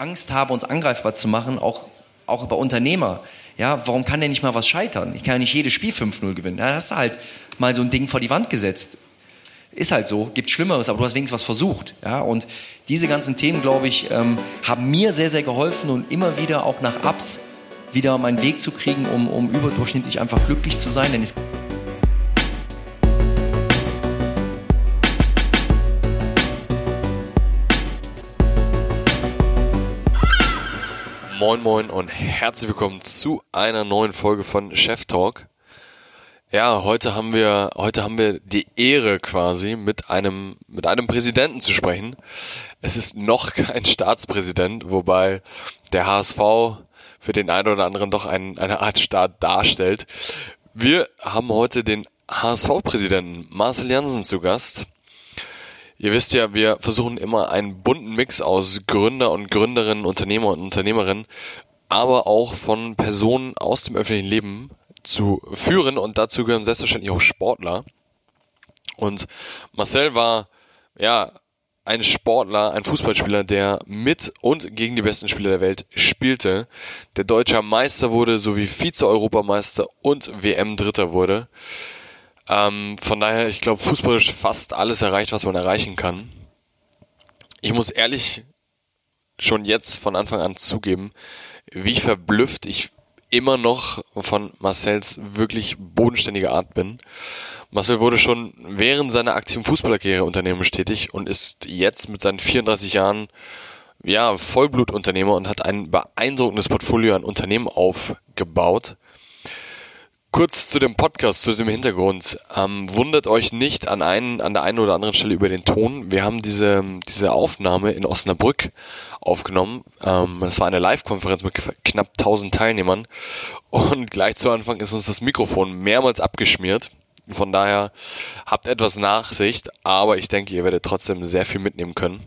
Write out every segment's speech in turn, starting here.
Angst habe, uns angreifbar zu machen, auch, auch über Unternehmer. Ja, warum kann der nicht mal was scheitern? Ich kann ja nicht jedes Spiel 5-0 gewinnen. Da hast du halt mal so ein Ding vor die Wand gesetzt. Ist halt so, gibt Schlimmeres, aber du hast wenigstens was versucht. Ja? Und diese ganzen Themen, glaube ich, ähm, haben mir sehr, sehr geholfen und immer wieder auch nach Ups wieder meinen Weg zu kriegen, um, um überdurchschnittlich einfach glücklich zu sein. Denn es Moin Moin und herzlich willkommen zu einer neuen Folge von Chef Talk. Ja, heute haben wir, heute haben wir die Ehre quasi mit einem, mit einem Präsidenten zu sprechen. Es ist noch kein Staatspräsident, wobei der HSV für den einen oder anderen doch ein, eine Art Staat darstellt. Wir haben heute den HSV-Präsidenten Marcel Jansen zu Gast. Ihr wisst ja, wir versuchen immer einen bunten Mix aus Gründer und Gründerinnen, Unternehmer und Unternehmerinnen, aber auch von Personen aus dem öffentlichen Leben zu führen und dazu gehören selbstverständlich auch Sportler. Und Marcel war, ja, ein Sportler, ein Fußballspieler, der mit und gegen die besten Spieler der Welt spielte, der deutscher Meister wurde, sowie Vize-Europameister und WM-Dritter wurde. Ähm, von daher, ich glaube, fußballisch fast alles erreicht, was man erreichen kann. Ich muss ehrlich schon jetzt von Anfang an zugeben, wie verblüfft ich immer noch von Marcells wirklich bodenständiger Art bin. Marcel wurde schon während seiner aktiven Fußballerkarriere unternehmerisch tätig und ist jetzt mit seinen 34 Jahren ja Vollblutunternehmer und hat ein beeindruckendes Portfolio an Unternehmen aufgebaut. Kurz zu dem Podcast, zu dem Hintergrund. Ähm, wundert euch nicht an, einen, an der einen oder anderen Stelle über den Ton. Wir haben diese, diese Aufnahme in Osnabrück aufgenommen. Ähm, das war eine Live-Konferenz mit knapp 1000 Teilnehmern. Und gleich zu Anfang ist uns das Mikrofon mehrmals abgeschmiert. Von daher habt etwas Nachsicht, aber ich denke, ihr werdet trotzdem sehr viel mitnehmen können.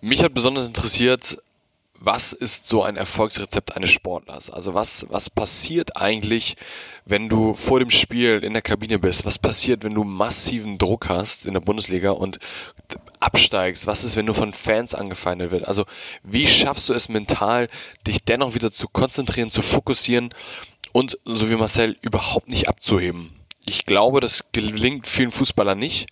Mich hat besonders interessiert, was ist so ein Erfolgsrezept eines Sportlers? Also was, was passiert eigentlich, wenn du vor dem Spiel in der Kabine bist? Was passiert, wenn du massiven Druck hast in der Bundesliga und absteigst? Was ist, wenn du von Fans angefeindet wird? Also wie schaffst du es mental, dich dennoch wieder zu konzentrieren, zu fokussieren und, so wie Marcel, überhaupt nicht abzuheben? Ich glaube, das gelingt vielen Fußballern nicht.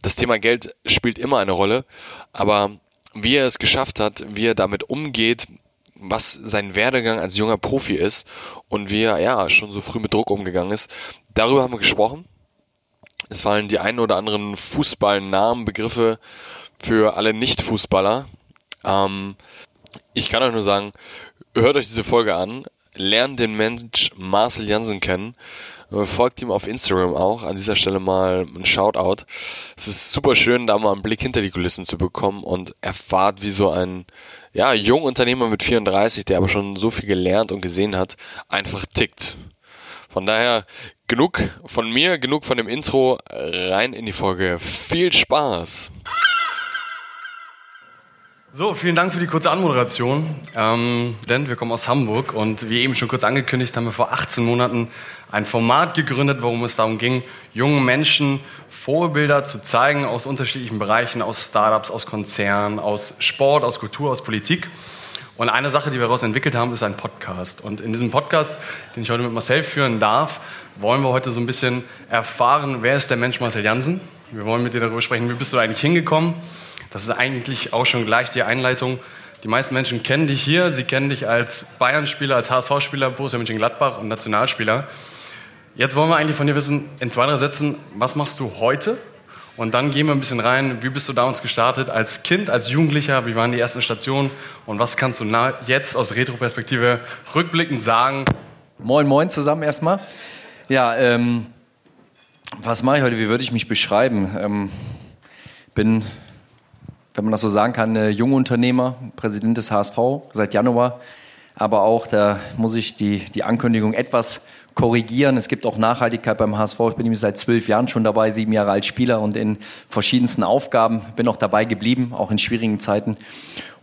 Das Thema Geld spielt immer eine Rolle, aber wie er es geschafft hat, wie er damit umgeht, was sein Werdegang als junger Profi ist und wie er ja schon so früh mit Druck umgegangen ist. Darüber haben wir gesprochen. Es fallen die einen oder anderen Fußballnamen, Begriffe für alle Nicht-Fußballer. Ähm, ich kann euch nur sagen, hört euch diese Folge an, lernt den Mensch Marcel Jansen kennen Folgt ihm auf Instagram auch. An dieser Stelle mal ein Shoutout. Es ist super schön, da mal einen Blick hinter die Kulissen zu bekommen und erfahrt, wie so ein ja, junger Unternehmer mit 34, der aber schon so viel gelernt und gesehen hat, einfach tickt. Von daher genug von mir, genug von dem Intro, rein in die Folge. Viel Spaß! So, vielen Dank für die kurze Anmoderation. Ähm, denn wir kommen aus Hamburg und wie eben schon kurz angekündigt, haben wir vor 18 Monaten ein Format gegründet, worum es darum ging, jungen Menschen Vorbilder zu zeigen aus unterschiedlichen Bereichen, aus Startups, aus Konzernen, aus Sport, aus Kultur, aus Politik. Und eine Sache, die wir daraus entwickelt haben, ist ein Podcast. Und in diesem Podcast, den ich heute mit Marcel führen darf, wollen wir heute so ein bisschen erfahren, wer ist der Mensch Marcel Jansen? Wir wollen mit dir darüber sprechen, wie bist du eigentlich hingekommen? Das ist eigentlich auch schon gleich die Einleitung. Die meisten Menschen kennen dich hier. Sie kennen dich als Bayern-Spieler, als HSV-Spieler, Borussia Mönchengladbach und Nationalspieler. Jetzt wollen wir eigentlich von dir wissen, in zwei, drei Sätzen, was machst du heute? Und dann gehen wir ein bisschen rein, wie bist du damals gestartet als Kind, als Jugendlicher, wie waren die ersten Stationen und was kannst du jetzt aus Retro-Perspektive rückblickend sagen? Moin, moin zusammen erstmal. Ja, ähm, was mache ich heute? Wie würde ich mich beschreiben? Ähm, bin wenn man das so sagen kann, Jungunternehmer, Präsident des HSV seit Januar. Aber auch, da muss ich die, die Ankündigung etwas korrigieren. Es gibt auch Nachhaltigkeit beim HSV. Ich bin nämlich seit zwölf Jahren schon dabei, sieben Jahre als Spieler und in verschiedensten Aufgaben. Bin auch dabei geblieben, auch in schwierigen Zeiten.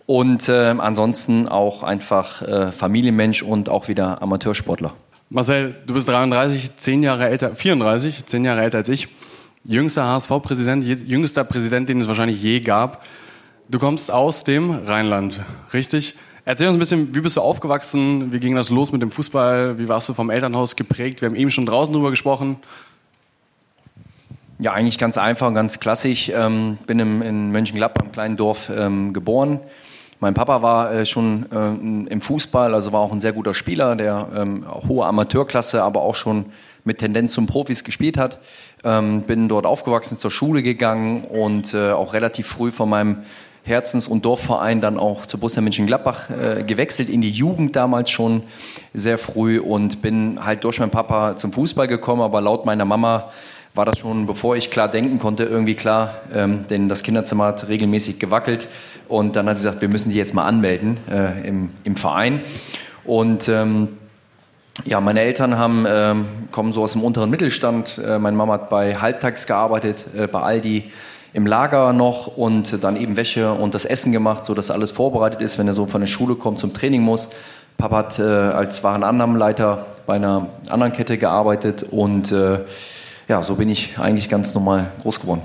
Und äh, ansonsten auch einfach äh, Familienmensch und auch wieder Amateursportler. Marcel, du bist 33, zehn Jahre älter, 34, zehn Jahre älter als ich. Jüngster HSV-Präsident, jüngster Präsident, den es wahrscheinlich je gab. Du kommst aus dem Rheinland, richtig? Erzähl uns ein bisschen, wie bist du aufgewachsen? Wie ging das los mit dem Fußball? Wie warst du vom Elternhaus geprägt? Wir haben eben schon draußen drüber gesprochen. Ja, eigentlich ganz einfach ganz klassisch. Ähm, bin im, in Mönchengladbach, einem kleinen Dorf, ähm, geboren. Mein Papa war äh, schon äh, im Fußball, also war auch ein sehr guter Spieler, der ähm, hohe Amateurklasse, aber auch schon mit Tendenz zum Profis gespielt hat. Ähm, bin dort aufgewachsen, zur Schule gegangen und äh, auch relativ früh von meinem Herzens- und Dorfverein dann auch zu Borussia Mönchengladbach äh, gewechselt, in die Jugend damals schon sehr früh und bin halt durch meinen Papa zum Fußball gekommen, aber laut meiner Mama war das schon, bevor ich klar denken konnte, irgendwie klar, ähm, denn das Kinderzimmer hat regelmäßig gewackelt. Und dann hat sie gesagt, wir müssen die jetzt mal anmelden äh, im, im Verein. Und ähm, ja, meine Eltern haben, ähm, kommen so aus dem unteren Mittelstand. Äh, meine Mama hat bei Halbtags gearbeitet, äh, bei Aldi im Lager noch und dann eben Wäsche und das Essen gemacht, sodass alles vorbereitet ist, wenn er so von der Schule kommt, zum Training muss. Papa hat äh, als Warenannahmenleiter bei einer anderen Kette gearbeitet und äh, ja, so bin ich eigentlich ganz normal groß geworden.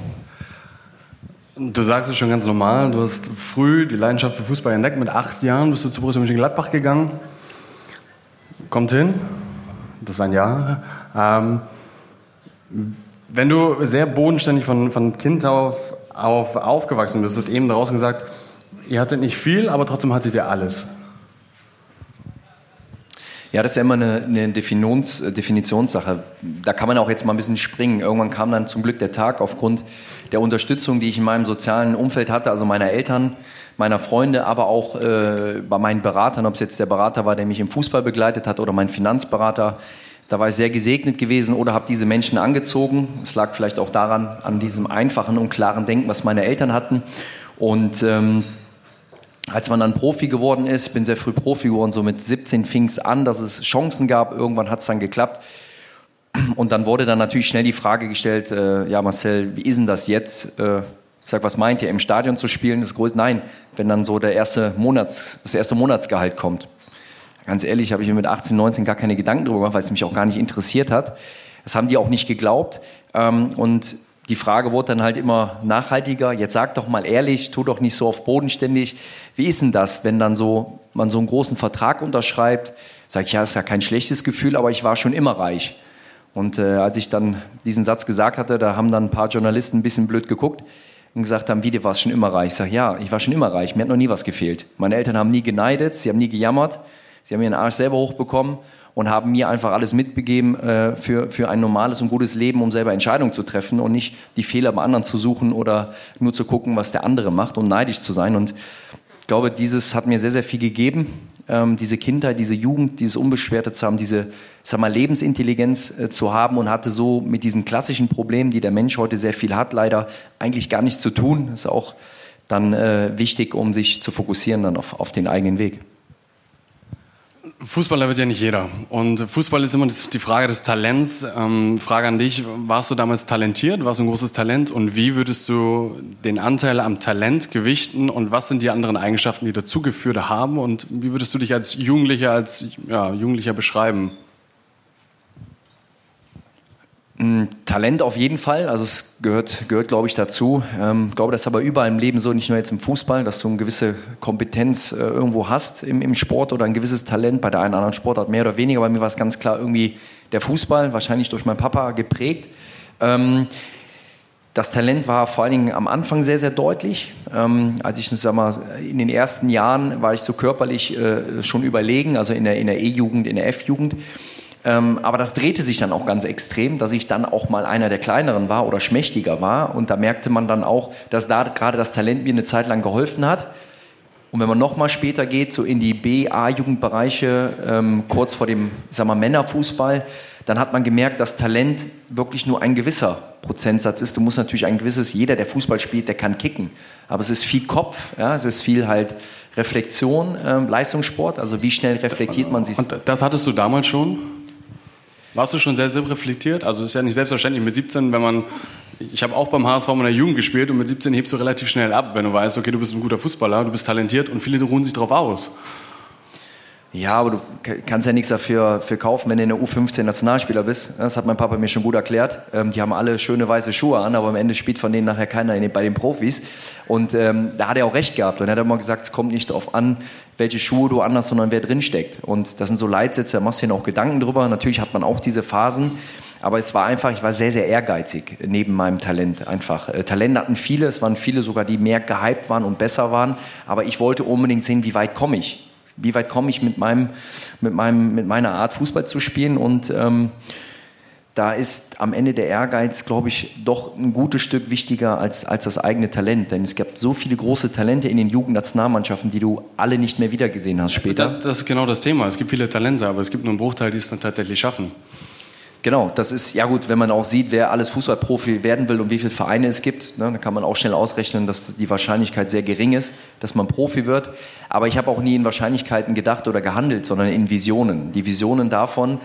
Du sagst es schon ganz normal, du hast früh die Leidenschaft für Fußball entdeckt. Mit acht Jahren bist du zu Borussia Mönchengladbach gegangen. Kommt hin, das ist ein Jahr. Ähm, wenn du sehr bodenständig von, von Kind auf, auf aufgewachsen bist, hast eben draußen gesagt, ihr hattet nicht viel, aber trotzdem hattet ihr alles. Ja, das ist ja immer eine, eine Definitions, Definitionssache. Da kann man auch jetzt mal ein bisschen springen. Irgendwann kam dann zum Glück der Tag aufgrund der Unterstützung, die ich in meinem sozialen Umfeld hatte, also meiner Eltern, meiner Freunde, aber auch äh, bei meinen Beratern, ob es jetzt der Berater war, der mich im Fußball begleitet hat oder mein Finanzberater, da war ich sehr gesegnet gewesen oder habe diese Menschen angezogen. Es lag vielleicht auch daran, an diesem einfachen und klaren Denken, was meine Eltern hatten. Und ähm, als man dann Profi geworden ist, bin sehr früh Profi geworden, so mit 17 fing es an, dass es Chancen gab. Irgendwann hat es dann geklappt. Und dann wurde dann natürlich schnell die Frage gestellt, äh, ja Marcel, wie ist denn das jetzt? Äh, ich sag, was meint ihr, im Stadion zu spielen? Das groß, nein, wenn dann so der erste Monats, das erste Monatsgehalt kommt. Ganz ehrlich, habe ich mir mit 18, 19 gar keine Gedanken darüber gemacht, weil es mich auch gar nicht interessiert hat. Das haben die auch nicht geglaubt. Ähm, und die Frage wurde dann halt immer nachhaltiger. Jetzt sag doch mal ehrlich, tu doch nicht so auf bodenständig. Wie ist denn das, wenn dann so man so einen großen Vertrag unterschreibt? Sag ich, ja, ist ja kein schlechtes Gefühl, aber ich war schon immer reich. Und äh, als ich dann diesen Satz gesagt hatte, da haben dann ein paar Journalisten ein bisschen blöd geguckt und gesagt haben, wie, du warst schon immer reich. Ich sage, ja, ich war schon immer reich, mir hat noch nie was gefehlt. Meine Eltern haben nie geneidet, sie haben nie gejammert. Sie haben ihren Arsch selber hochbekommen und haben mir einfach alles mitbegeben äh, für, für ein normales und gutes Leben, um selber Entscheidungen zu treffen und nicht die Fehler bei anderen zu suchen oder nur zu gucken, was der andere macht und neidisch zu sein. Und ich glaube, dieses hat mir sehr, sehr viel gegeben. Ähm, diese Kindheit, diese Jugend, dieses Unbeschwerte zu haben, diese sag mal, Lebensintelligenz äh, zu haben und hatte so mit diesen klassischen Problemen, die der Mensch heute sehr viel hat, leider eigentlich gar nichts zu tun. Das ist auch dann äh, wichtig, um sich zu fokussieren dann auf, auf den eigenen Weg. Fußballer wird ja nicht jeder. Und Fußball ist immer die Frage des Talents. Ähm, Frage an dich, warst du damals talentiert? Warst du ein großes Talent? Und wie würdest du den Anteil am Talent gewichten? Und was sind die anderen Eigenschaften, die dazugeführt haben? Und wie würdest du dich als Jugendlicher, als ja, Jugendlicher beschreiben? Talent auf jeden Fall, also es gehört, gehört glaube ich, dazu. Ähm, ich glaube, das ist aber überall im Leben so, nicht nur jetzt im Fußball, dass du eine gewisse Kompetenz äh, irgendwo hast im, im Sport oder ein gewisses Talent, bei der einen oder anderen Sportart mehr oder weniger. Bei mir war es ganz klar irgendwie der Fußball, wahrscheinlich durch meinen Papa geprägt. Ähm, das Talent war vor allen Dingen am Anfang sehr, sehr deutlich. Ähm, als ich, sag mal, in den ersten Jahren war ich so körperlich äh, schon überlegen, also in der E-Jugend, in der F-Jugend. Ähm, aber das drehte sich dann auch ganz extrem, dass ich dann auch mal einer der kleineren war oder schmächtiger war. Und da merkte man dann auch, dass da gerade das Talent mir eine Zeit lang geholfen hat. Und wenn man noch mal später geht, so in die B-A-Jugendbereiche, ähm, kurz vor dem sagen wir, Männerfußball, dann hat man gemerkt, dass Talent wirklich nur ein gewisser Prozentsatz ist. Du musst natürlich ein gewisses, jeder, der Fußball spielt, der kann kicken. Aber es ist viel Kopf, ja, es ist viel halt Reflexion, ähm, Leistungssport. Also wie schnell reflektiert man sich? Und das hattest du damals schon? Warst du schon sehr, reflektiert? Also ist ja nicht selbstverständlich mit 17, wenn man, ich habe auch beim HSV in der Jugend gespielt und mit 17 hebst du relativ schnell ab, wenn du weißt, okay, du bist ein guter Fußballer, du bist talentiert und viele ruhen sich darauf aus. Ja, aber du kannst ja nichts dafür für kaufen, wenn du in der U15 Nationalspieler bist. Das hat mein Papa mir schon gut erklärt. Ähm, die haben alle schöne weiße Schuhe an, aber am Ende spielt von denen nachher keiner den, bei den Profis. Und ähm, da hat er auch recht gehabt. Und er hat immer gesagt, es kommt nicht darauf an, welche Schuhe du anhast, sondern wer drin steckt. Und das sind so Leitsätze, da machst du dir auch Gedanken drüber. Natürlich hat man auch diese Phasen. Aber es war einfach, ich war sehr, sehr ehrgeizig neben meinem Talent. Einfach. Äh, Talent hatten viele, es waren viele sogar, die mehr gehypt waren und besser waren. Aber ich wollte unbedingt sehen, wie weit komme ich wie weit komme ich mit, meinem, mit, meinem, mit meiner Art, Fußball zu spielen. Und ähm, da ist am Ende der Ehrgeiz, glaube ich, doch ein gutes Stück wichtiger als, als das eigene Talent. Denn es gibt so viele große Talente in den Jugendnationalmannschaften, die du alle nicht mehr wiedergesehen hast später. Das, das ist genau das Thema. Es gibt viele Talente, aber es gibt nur einen Bruchteil, die es dann tatsächlich schaffen. Genau, das ist ja gut, wenn man auch sieht, wer alles Fußballprofi werden will und wie viele Vereine es gibt, ne, dann kann man auch schnell ausrechnen, dass die Wahrscheinlichkeit sehr gering ist, dass man Profi wird. Aber ich habe auch nie in Wahrscheinlichkeiten gedacht oder gehandelt, sondern in Visionen. Die Visionen davon,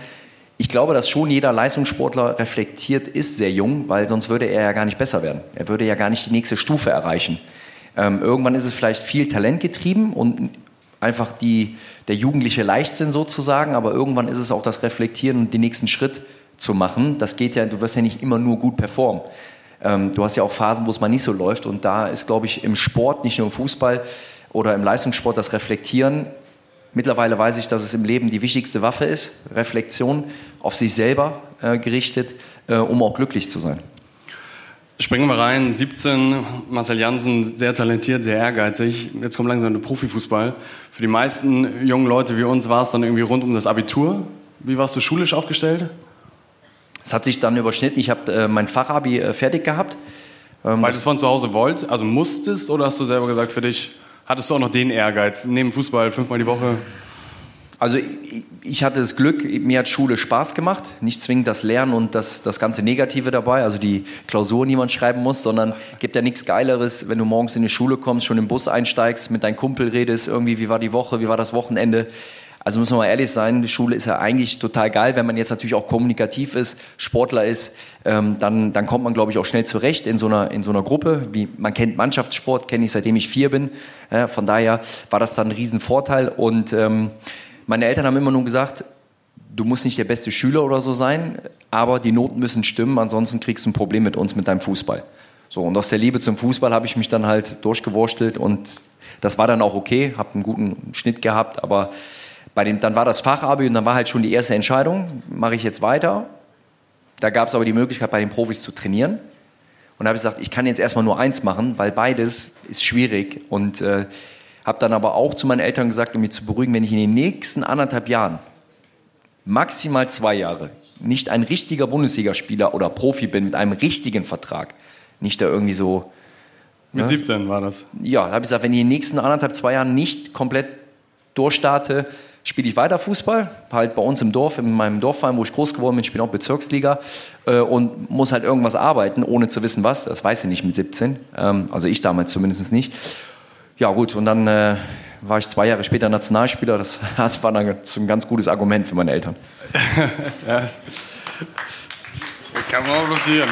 ich glaube, dass schon jeder Leistungssportler reflektiert ist sehr jung, weil sonst würde er ja gar nicht besser werden. Er würde ja gar nicht die nächste Stufe erreichen. Ähm, irgendwann ist es vielleicht viel Talent getrieben und einfach die, der jugendliche Leichtsinn sozusagen, aber irgendwann ist es auch das Reflektieren und den nächsten Schritt zu machen. Das geht ja, du wirst ja nicht immer nur gut performen. Ähm, du hast ja auch Phasen, wo es mal nicht so läuft. Und da ist, glaube ich, im Sport, nicht nur im Fußball oder im Leistungssport, das Reflektieren. Mittlerweile weiß ich, dass es im Leben die wichtigste Waffe ist, Reflexion auf sich selber äh, gerichtet, äh, um auch glücklich zu sein. Springen wir rein, 17, Marcel Janssen, sehr talentiert, sehr ehrgeizig. Jetzt kommt langsam der Profifußball. Für die meisten jungen Leute wie uns war es dann irgendwie rund um das Abitur. Wie warst du schulisch aufgestellt? Es hat sich dann überschnitten. Ich habe äh, mein Fachabi äh, fertig gehabt. Ähm, Weil du es von zu Hause wollt, also musstest, oder hast du selber gesagt, für dich hattest du auch noch den Ehrgeiz, neben Fußball fünfmal die Woche? Also ich, ich hatte das Glück, mir hat Schule Spaß gemacht, nicht zwingend das Lernen und das, das ganze Negative dabei, also die Klausuren, die man schreiben muss, sondern gibt ja nichts Geileres, wenn du morgens in die Schule kommst, schon im Bus einsteigst, mit deinem Kumpel redest, irgendwie, wie war die Woche, wie war das Wochenende. Also muss man mal ehrlich sein, die Schule ist ja eigentlich total geil, wenn man jetzt natürlich auch kommunikativ ist, Sportler ist, ähm, dann, dann kommt man, glaube ich, auch schnell zurecht in so einer, in so einer Gruppe. Wie, man kennt Mannschaftssport, kenne ich seitdem ich vier bin. Ja, von daher war das dann ein Riesenvorteil. Und ähm, meine Eltern haben immer nur gesagt, du musst nicht der beste Schüler oder so sein, aber die Noten müssen stimmen, ansonsten kriegst du ein Problem mit uns, mit deinem Fußball. So, und aus der Liebe zum Fußball habe ich mich dann halt durchgewurstelt und das war dann auch okay, habe einen guten Schnitt gehabt, aber bei dem, dann war das Fachabi und dann war halt schon die erste Entscheidung, mache ich jetzt weiter. Da gab es aber die Möglichkeit, bei den Profis zu trainieren. Und da habe ich gesagt, ich kann jetzt erstmal nur eins machen, weil beides ist schwierig. Und äh, habe dann aber auch zu meinen Eltern gesagt, um mich zu beruhigen, wenn ich in den nächsten anderthalb Jahren, maximal zwei Jahre, nicht ein richtiger Bundesligaspieler oder Profi bin mit einem richtigen Vertrag, nicht da irgendwie so. Mit ne? 17 war das. Ja, da habe ich gesagt, wenn ich in den nächsten anderthalb, zwei Jahren nicht komplett durchstarte, spiele ich weiter Fußball, halt bei uns im Dorf, in meinem Dorfverein, wo ich groß geworden bin, spiele auch Bezirksliga äh, und muss halt irgendwas arbeiten, ohne zu wissen was. Das weiß ich nicht mit 17, ähm, also ich damals zumindest nicht. Ja gut, und dann äh, war ich zwei Jahre später Nationalspieler. Das, das war dann ein ganz gutes Argument für meine Eltern. ja. Kann man auch notieren.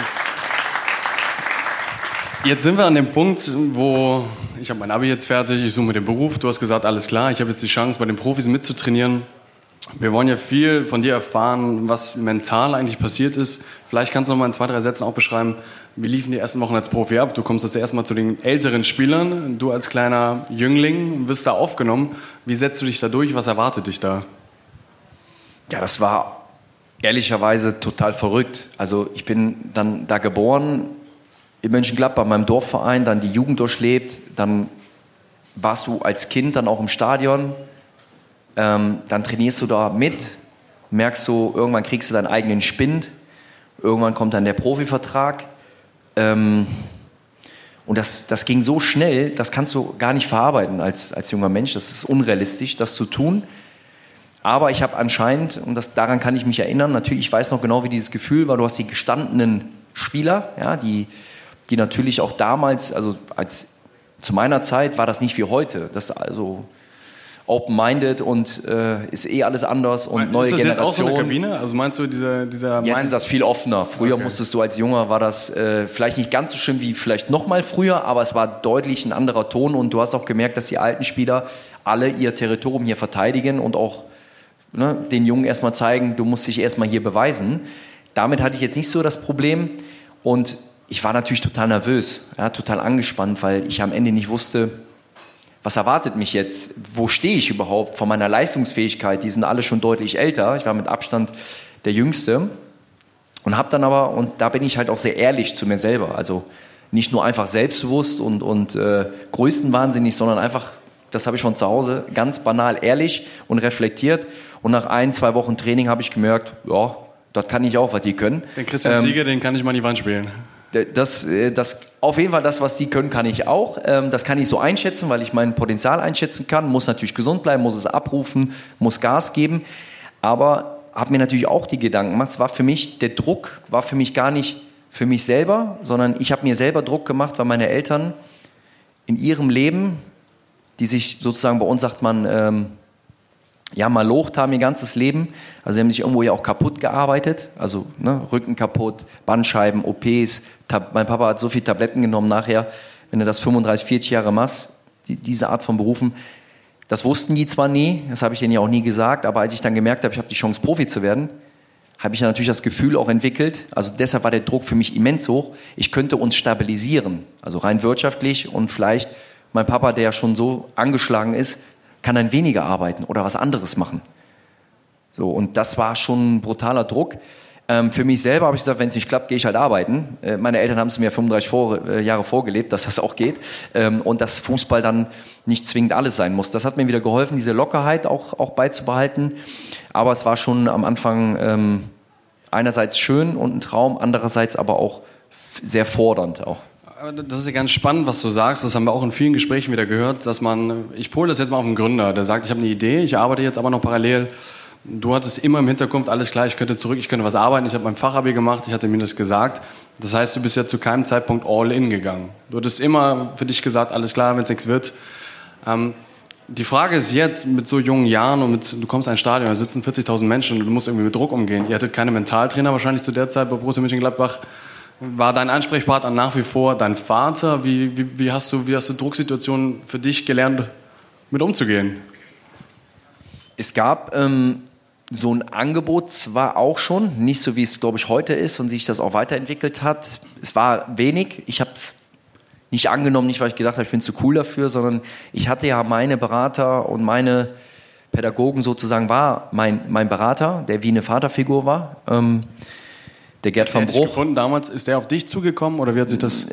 Jetzt sind wir an dem Punkt, wo ich habe mein Abi jetzt fertig, ich suche mir den Beruf. Du hast gesagt, alles klar, ich habe jetzt die Chance, bei den Profis mitzutrainieren. Wir wollen ja viel von dir erfahren, was mental eigentlich passiert ist. Vielleicht kannst du noch mal in zwei, drei Sätzen auch beschreiben, wie liefen die ersten Wochen als Profi ab? Du kommst jetzt erstmal zu den älteren Spielern. Du als kleiner Jüngling wirst da aufgenommen. Wie setzt du dich da durch? Was erwartet dich da? Ja, das war ehrlicherweise total verrückt. Also ich bin dann da geboren, in Mönchengladbach, meinem Dorfverein, dann die Jugend durchlebt, dann warst du als Kind dann auch im Stadion, ähm, dann trainierst du da mit, merkst du, irgendwann kriegst du deinen eigenen Spind, irgendwann kommt dann der Profivertrag. Ähm, und das, das ging so schnell, das kannst du gar nicht verarbeiten als, als junger Mensch. Das ist unrealistisch, das zu tun. Aber ich habe anscheinend, und das, daran kann ich mich erinnern, natürlich, ich weiß noch genau, wie dieses Gefühl war, du hast die gestandenen Spieler, ja, die, die natürlich auch damals, also als zu meiner Zeit war das nicht wie heute. Das also open-minded und äh, ist eh alles anders und ist neue Generation. Ist das jetzt auch so eine Kabine? Also meinst du dieser dieser Jetzt ist das viel offener. Früher okay. musstest du als Junger war das äh, vielleicht nicht ganz so schlimm wie vielleicht noch mal früher, aber es war deutlich ein anderer Ton und du hast auch gemerkt, dass die alten Spieler alle ihr Territorium hier verteidigen und auch ne, den Jungen erstmal zeigen, du musst dich erstmal hier beweisen. Damit hatte ich jetzt nicht so das Problem. Und ich war natürlich total nervös, ja, total angespannt, weil ich am Ende nicht wusste, was erwartet mich jetzt? Wo stehe ich überhaupt von meiner Leistungsfähigkeit? Die sind alle schon deutlich älter. Ich war mit Abstand der Jüngste. Und habe dann aber, und da bin ich halt auch sehr ehrlich zu mir selber, also nicht nur einfach selbstbewusst und, und äh, größtenwahnsinnig, sondern einfach, das habe ich von zu Hause, ganz banal ehrlich und reflektiert. Und nach ein, zwei Wochen Training habe ich gemerkt, ja, dort kann ich auch, was die können. Den Christian ähm, Sieger, den kann ich mal in die Wand spielen. Das, äh, das, auf jeden Fall das, was die können, kann ich auch. Ähm, das kann ich so einschätzen, weil ich mein Potenzial einschätzen kann. Muss natürlich gesund bleiben, muss es abrufen, muss Gas geben. Aber habe mir natürlich auch die Gedanken gemacht. Es war für mich, der Druck war für mich gar nicht für mich selber, sondern ich habe mir selber Druck gemacht, weil meine Eltern in ihrem Leben, die sich sozusagen bei uns sagt man, ähm, ja, mal locht haben ihr ganzes Leben. Also sie haben sich irgendwo ja auch kaputt gearbeitet. Also ne, Rücken kaputt, Bandscheiben, OPs. Tab mein Papa hat so viele Tabletten genommen nachher. Wenn du das 35, 40 Jahre machst, die, diese Art von Berufen, das wussten die zwar nie, das habe ich denen ja auch nie gesagt, aber als ich dann gemerkt habe, ich habe die Chance, Profi zu werden, habe ich natürlich das Gefühl auch entwickelt, also deshalb war der Druck für mich immens hoch, ich könnte uns stabilisieren, also rein wirtschaftlich und vielleicht mein Papa, der ja schon so angeschlagen ist, kann dann weniger arbeiten oder was anderes machen. So, und das war schon ein brutaler Druck. Ähm, für mich selber habe ich gesagt, wenn es nicht klappt, gehe ich halt arbeiten. Äh, meine Eltern haben es mir 35 vor, äh, Jahre vorgelebt, dass das auch geht. Ähm, und dass Fußball dann nicht zwingend alles sein muss. Das hat mir wieder geholfen, diese Lockerheit auch, auch beizubehalten. Aber es war schon am Anfang ähm, einerseits schön und ein Traum, andererseits aber auch sehr fordernd auch. Das ist ja ganz spannend, was du sagst. Das haben wir auch in vielen Gesprächen wieder gehört, dass man, ich pole das jetzt mal auf den Gründer, der sagt, ich habe eine Idee, ich arbeite jetzt aber noch parallel Du hattest immer im Hintergrund, alles klar, ich könnte zurück, ich könnte was arbeiten, ich habe mein Fachabi gemacht, ich hatte mir das gesagt. Das heißt, du bist ja zu keinem Zeitpunkt all in gegangen. Du hattest immer für dich gesagt, alles klar, wenn es nichts wird. Ähm, die Frage ist jetzt, mit so jungen Jahren und mit, du kommst in ein Stadion, da sitzen 40.000 Menschen und du musst irgendwie mit Druck umgehen. Ihr hattet keine Mentaltrainer wahrscheinlich zu der Zeit bei Borussia Mönchengladbach. War dein Ansprechpartner nach wie vor dein Vater? Wie, wie, wie, hast, du, wie hast du Drucksituationen für dich gelernt, mit umzugehen? Es gab ähm, so ein Angebot zwar auch schon, nicht so wie es, glaube ich, heute ist und sich das auch weiterentwickelt hat. Es war wenig. Ich habe es nicht angenommen, nicht weil ich gedacht habe, ich bin zu cool dafür, sondern ich hatte ja meine Berater und meine Pädagogen sozusagen war mein, mein Berater, der wie eine Vaterfigur war. Ähm, der Gerd van Bruch. gefunden damals, ist der auf dich zugekommen oder wie hat sich das?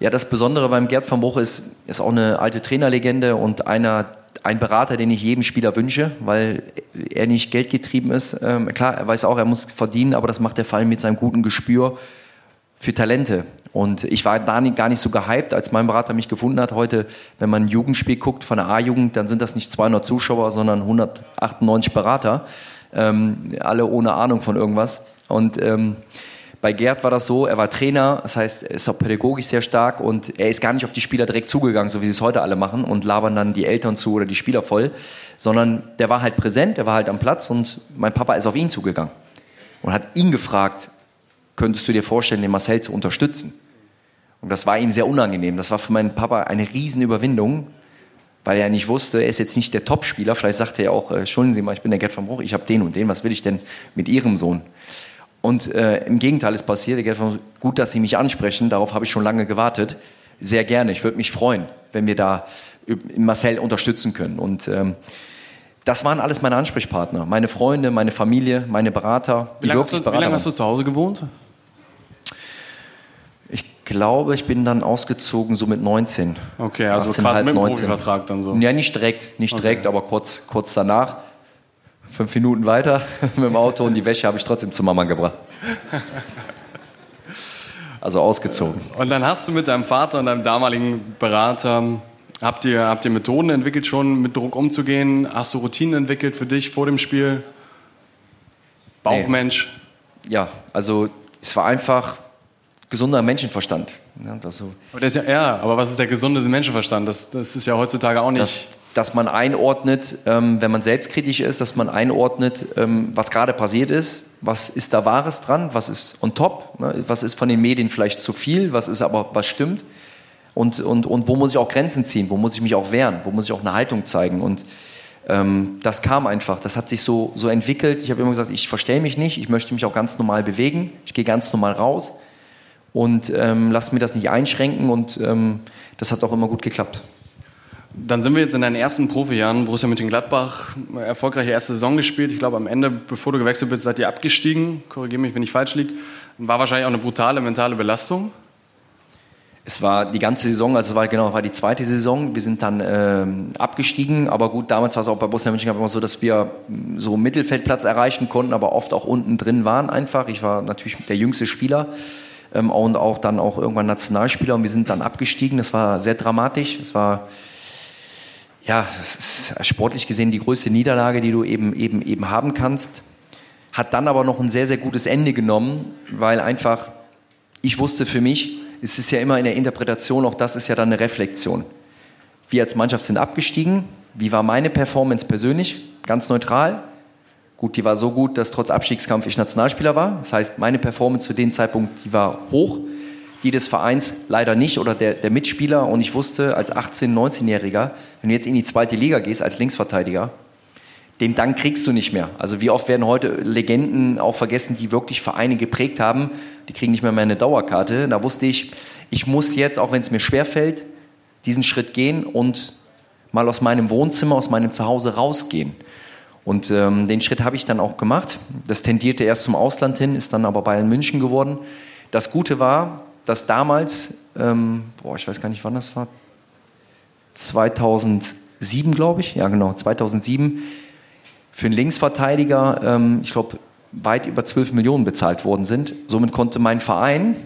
Ja, das Besondere beim Gerd van Bruch ist, ist auch eine alte Trainerlegende und einer ein Berater, den ich jedem Spieler wünsche, weil er nicht geldgetrieben ist. Ähm, klar, er weiß auch, er muss verdienen, aber das macht er vor allem mit seinem guten Gespür für Talente. Und ich war da gar nicht so gehypt, als mein Berater mich gefunden hat. Heute, wenn man ein Jugendspiel guckt von der A-Jugend, dann sind das nicht 200 Zuschauer, sondern 198 Berater, ähm, alle ohne Ahnung von irgendwas. Und ähm, bei Gerd war das so, er war Trainer, das heißt, er ist auch pädagogisch sehr stark und er ist gar nicht auf die Spieler direkt zugegangen, so wie sie es heute alle machen und labern dann die Eltern zu oder die Spieler voll, sondern der war halt präsent, der war halt am Platz und mein Papa ist auf ihn zugegangen und hat ihn gefragt, könntest du dir vorstellen, den Marcel zu unterstützen? Und das war ihm sehr unangenehm. Das war für meinen Papa eine Riesenüberwindung, weil er nicht wusste, er ist jetzt nicht der Topspieler. Vielleicht sagte er auch, äh, entschuldigen Sie mal, ich bin der Gerd vom Bruch, ich habe den und den, was will ich denn mit Ihrem Sohn? Und äh, im Gegenteil ist passiert. Ich gut, dass Sie mich ansprechen. Darauf habe ich schon lange gewartet. Sehr gerne. Ich würde mich freuen, wenn wir da Marcel unterstützen können. Und ähm, das waren alles meine Ansprechpartner, meine Freunde, meine Familie, meine Berater. Wie lange, hast du, Berater wie lange hast du zu Hause gewohnt? Ich glaube, ich bin dann ausgezogen so mit 19. Okay, also 18, quasi mit dem Profivertrag dann so. Ja, nicht direkt, nicht direkt, okay. aber kurz, kurz danach fünf Minuten weiter mit dem Auto und die Wäsche habe ich trotzdem zur Mama gebracht. Also ausgezogen. Und dann hast du mit deinem Vater und deinem damaligen Berater, habt ihr, habt ihr Methoden entwickelt, schon mit Druck umzugehen? Hast du Routinen entwickelt für dich vor dem Spiel? Bauchmensch? Nee. Ja, also es war einfach gesunder Menschenverstand. Ja, das so. aber, ja, ja, aber was ist der gesunde Menschenverstand? Das, das ist ja heutzutage auch nicht. Das, dass man einordnet, ähm, wenn man selbstkritisch ist, dass man einordnet, ähm, was gerade passiert ist, was ist da Wahres dran, was ist on top, ne? was ist von den Medien vielleicht zu viel, was ist aber, was stimmt? Und, und, und wo muss ich auch Grenzen ziehen, wo muss ich mich auch wehren, wo muss ich auch eine Haltung zeigen? Und ähm, das kam einfach, das hat sich so, so entwickelt. Ich habe immer gesagt, ich verstelle mich nicht, ich möchte mich auch ganz normal bewegen, ich gehe ganz normal raus. Und ähm, lasse mir das nicht einschränken. Und ähm, das hat auch immer gut geklappt. Dann sind wir jetzt in deinen ersten Profijahren. Borussia Mönchengladbach, erfolgreiche erste Saison gespielt. Ich glaube, am Ende, bevor du gewechselt bist, seid ihr abgestiegen. Korrigiere mich, wenn ich falsch liege. War wahrscheinlich auch eine brutale mentale Belastung. Es war die ganze Saison, also es war genau, war die zweite Saison. Wir sind dann äh, abgestiegen, aber gut, damals war es auch bei Borussia Mönchengladbach immer so, dass wir mm, so Mittelfeldplatz erreichen konnten, aber oft auch unten drin waren einfach. Ich war natürlich der jüngste Spieler ähm, und auch dann auch irgendwann Nationalspieler und wir sind dann abgestiegen. Das war sehr dramatisch. Es war ja, sportlich gesehen die größte Niederlage, die du eben eben eben haben kannst. Hat dann aber noch ein sehr sehr gutes Ende genommen, weil einfach ich wusste für mich es ist ja immer in der Interpretation, auch das ist ja dann eine Reflexion. Wir als Mannschaft sind abgestiegen. Wie war meine Performance persönlich? Ganz neutral. Gut, die war so gut, dass trotz Abstiegskampf ich Nationalspieler war. Das heißt, meine Performance zu dem Zeitpunkt, die war hoch. Die des Vereins leider nicht oder der, der Mitspieler. Und ich wusste als 18-, 19-Jähriger, wenn du jetzt in die zweite Liga gehst als Linksverteidiger, den Dank kriegst du nicht mehr. Also wie oft werden heute Legenden auch vergessen, die wirklich Vereine geprägt haben, die kriegen nicht mehr meine Dauerkarte. Da wusste ich, ich muss jetzt, auch wenn es mir schwerfällt, diesen Schritt gehen und mal aus meinem Wohnzimmer, aus meinem Zuhause rausgehen. Und ähm, den Schritt habe ich dann auch gemacht. Das tendierte erst zum Ausland hin, ist dann aber Bayern München geworden. Das Gute war, dass damals, ähm, boah, ich weiß gar nicht, wann das war, 2007, glaube ich, ja genau, 2007, für einen Linksverteidiger, ähm, ich glaube, weit über 12 Millionen bezahlt worden sind. Somit konnte mein Verein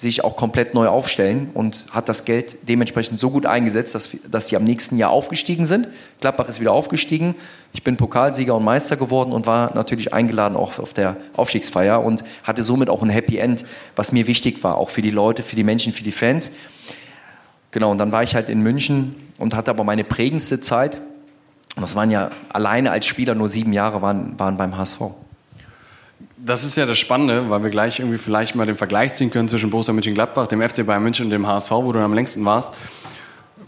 sich auch komplett neu aufstellen und hat das Geld dementsprechend so gut eingesetzt, dass, dass die am nächsten Jahr aufgestiegen sind. Gladbach ist wieder aufgestiegen. Ich bin Pokalsieger und Meister geworden und war natürlich eingeladen auch auf der Aufstiegsfeier und hatte somit auch ein Happy End, was mir wichtig war, auch für die Leute, für die Menschen, für die Fans. Genau, und dann war ich halt in München und hatte aber meine prägendste Zeit. Und das waren ja alleine als Spieler nur sieben Jahre waren, waren beim HSV. Das ist ja das Spannende, weil wir gleich irgendwie vielleicht mal den Vergleich ziehen können zwischen Borussia Mönchengladbach, dem FC Bayern München und dem HSV, wo du am längsten warst.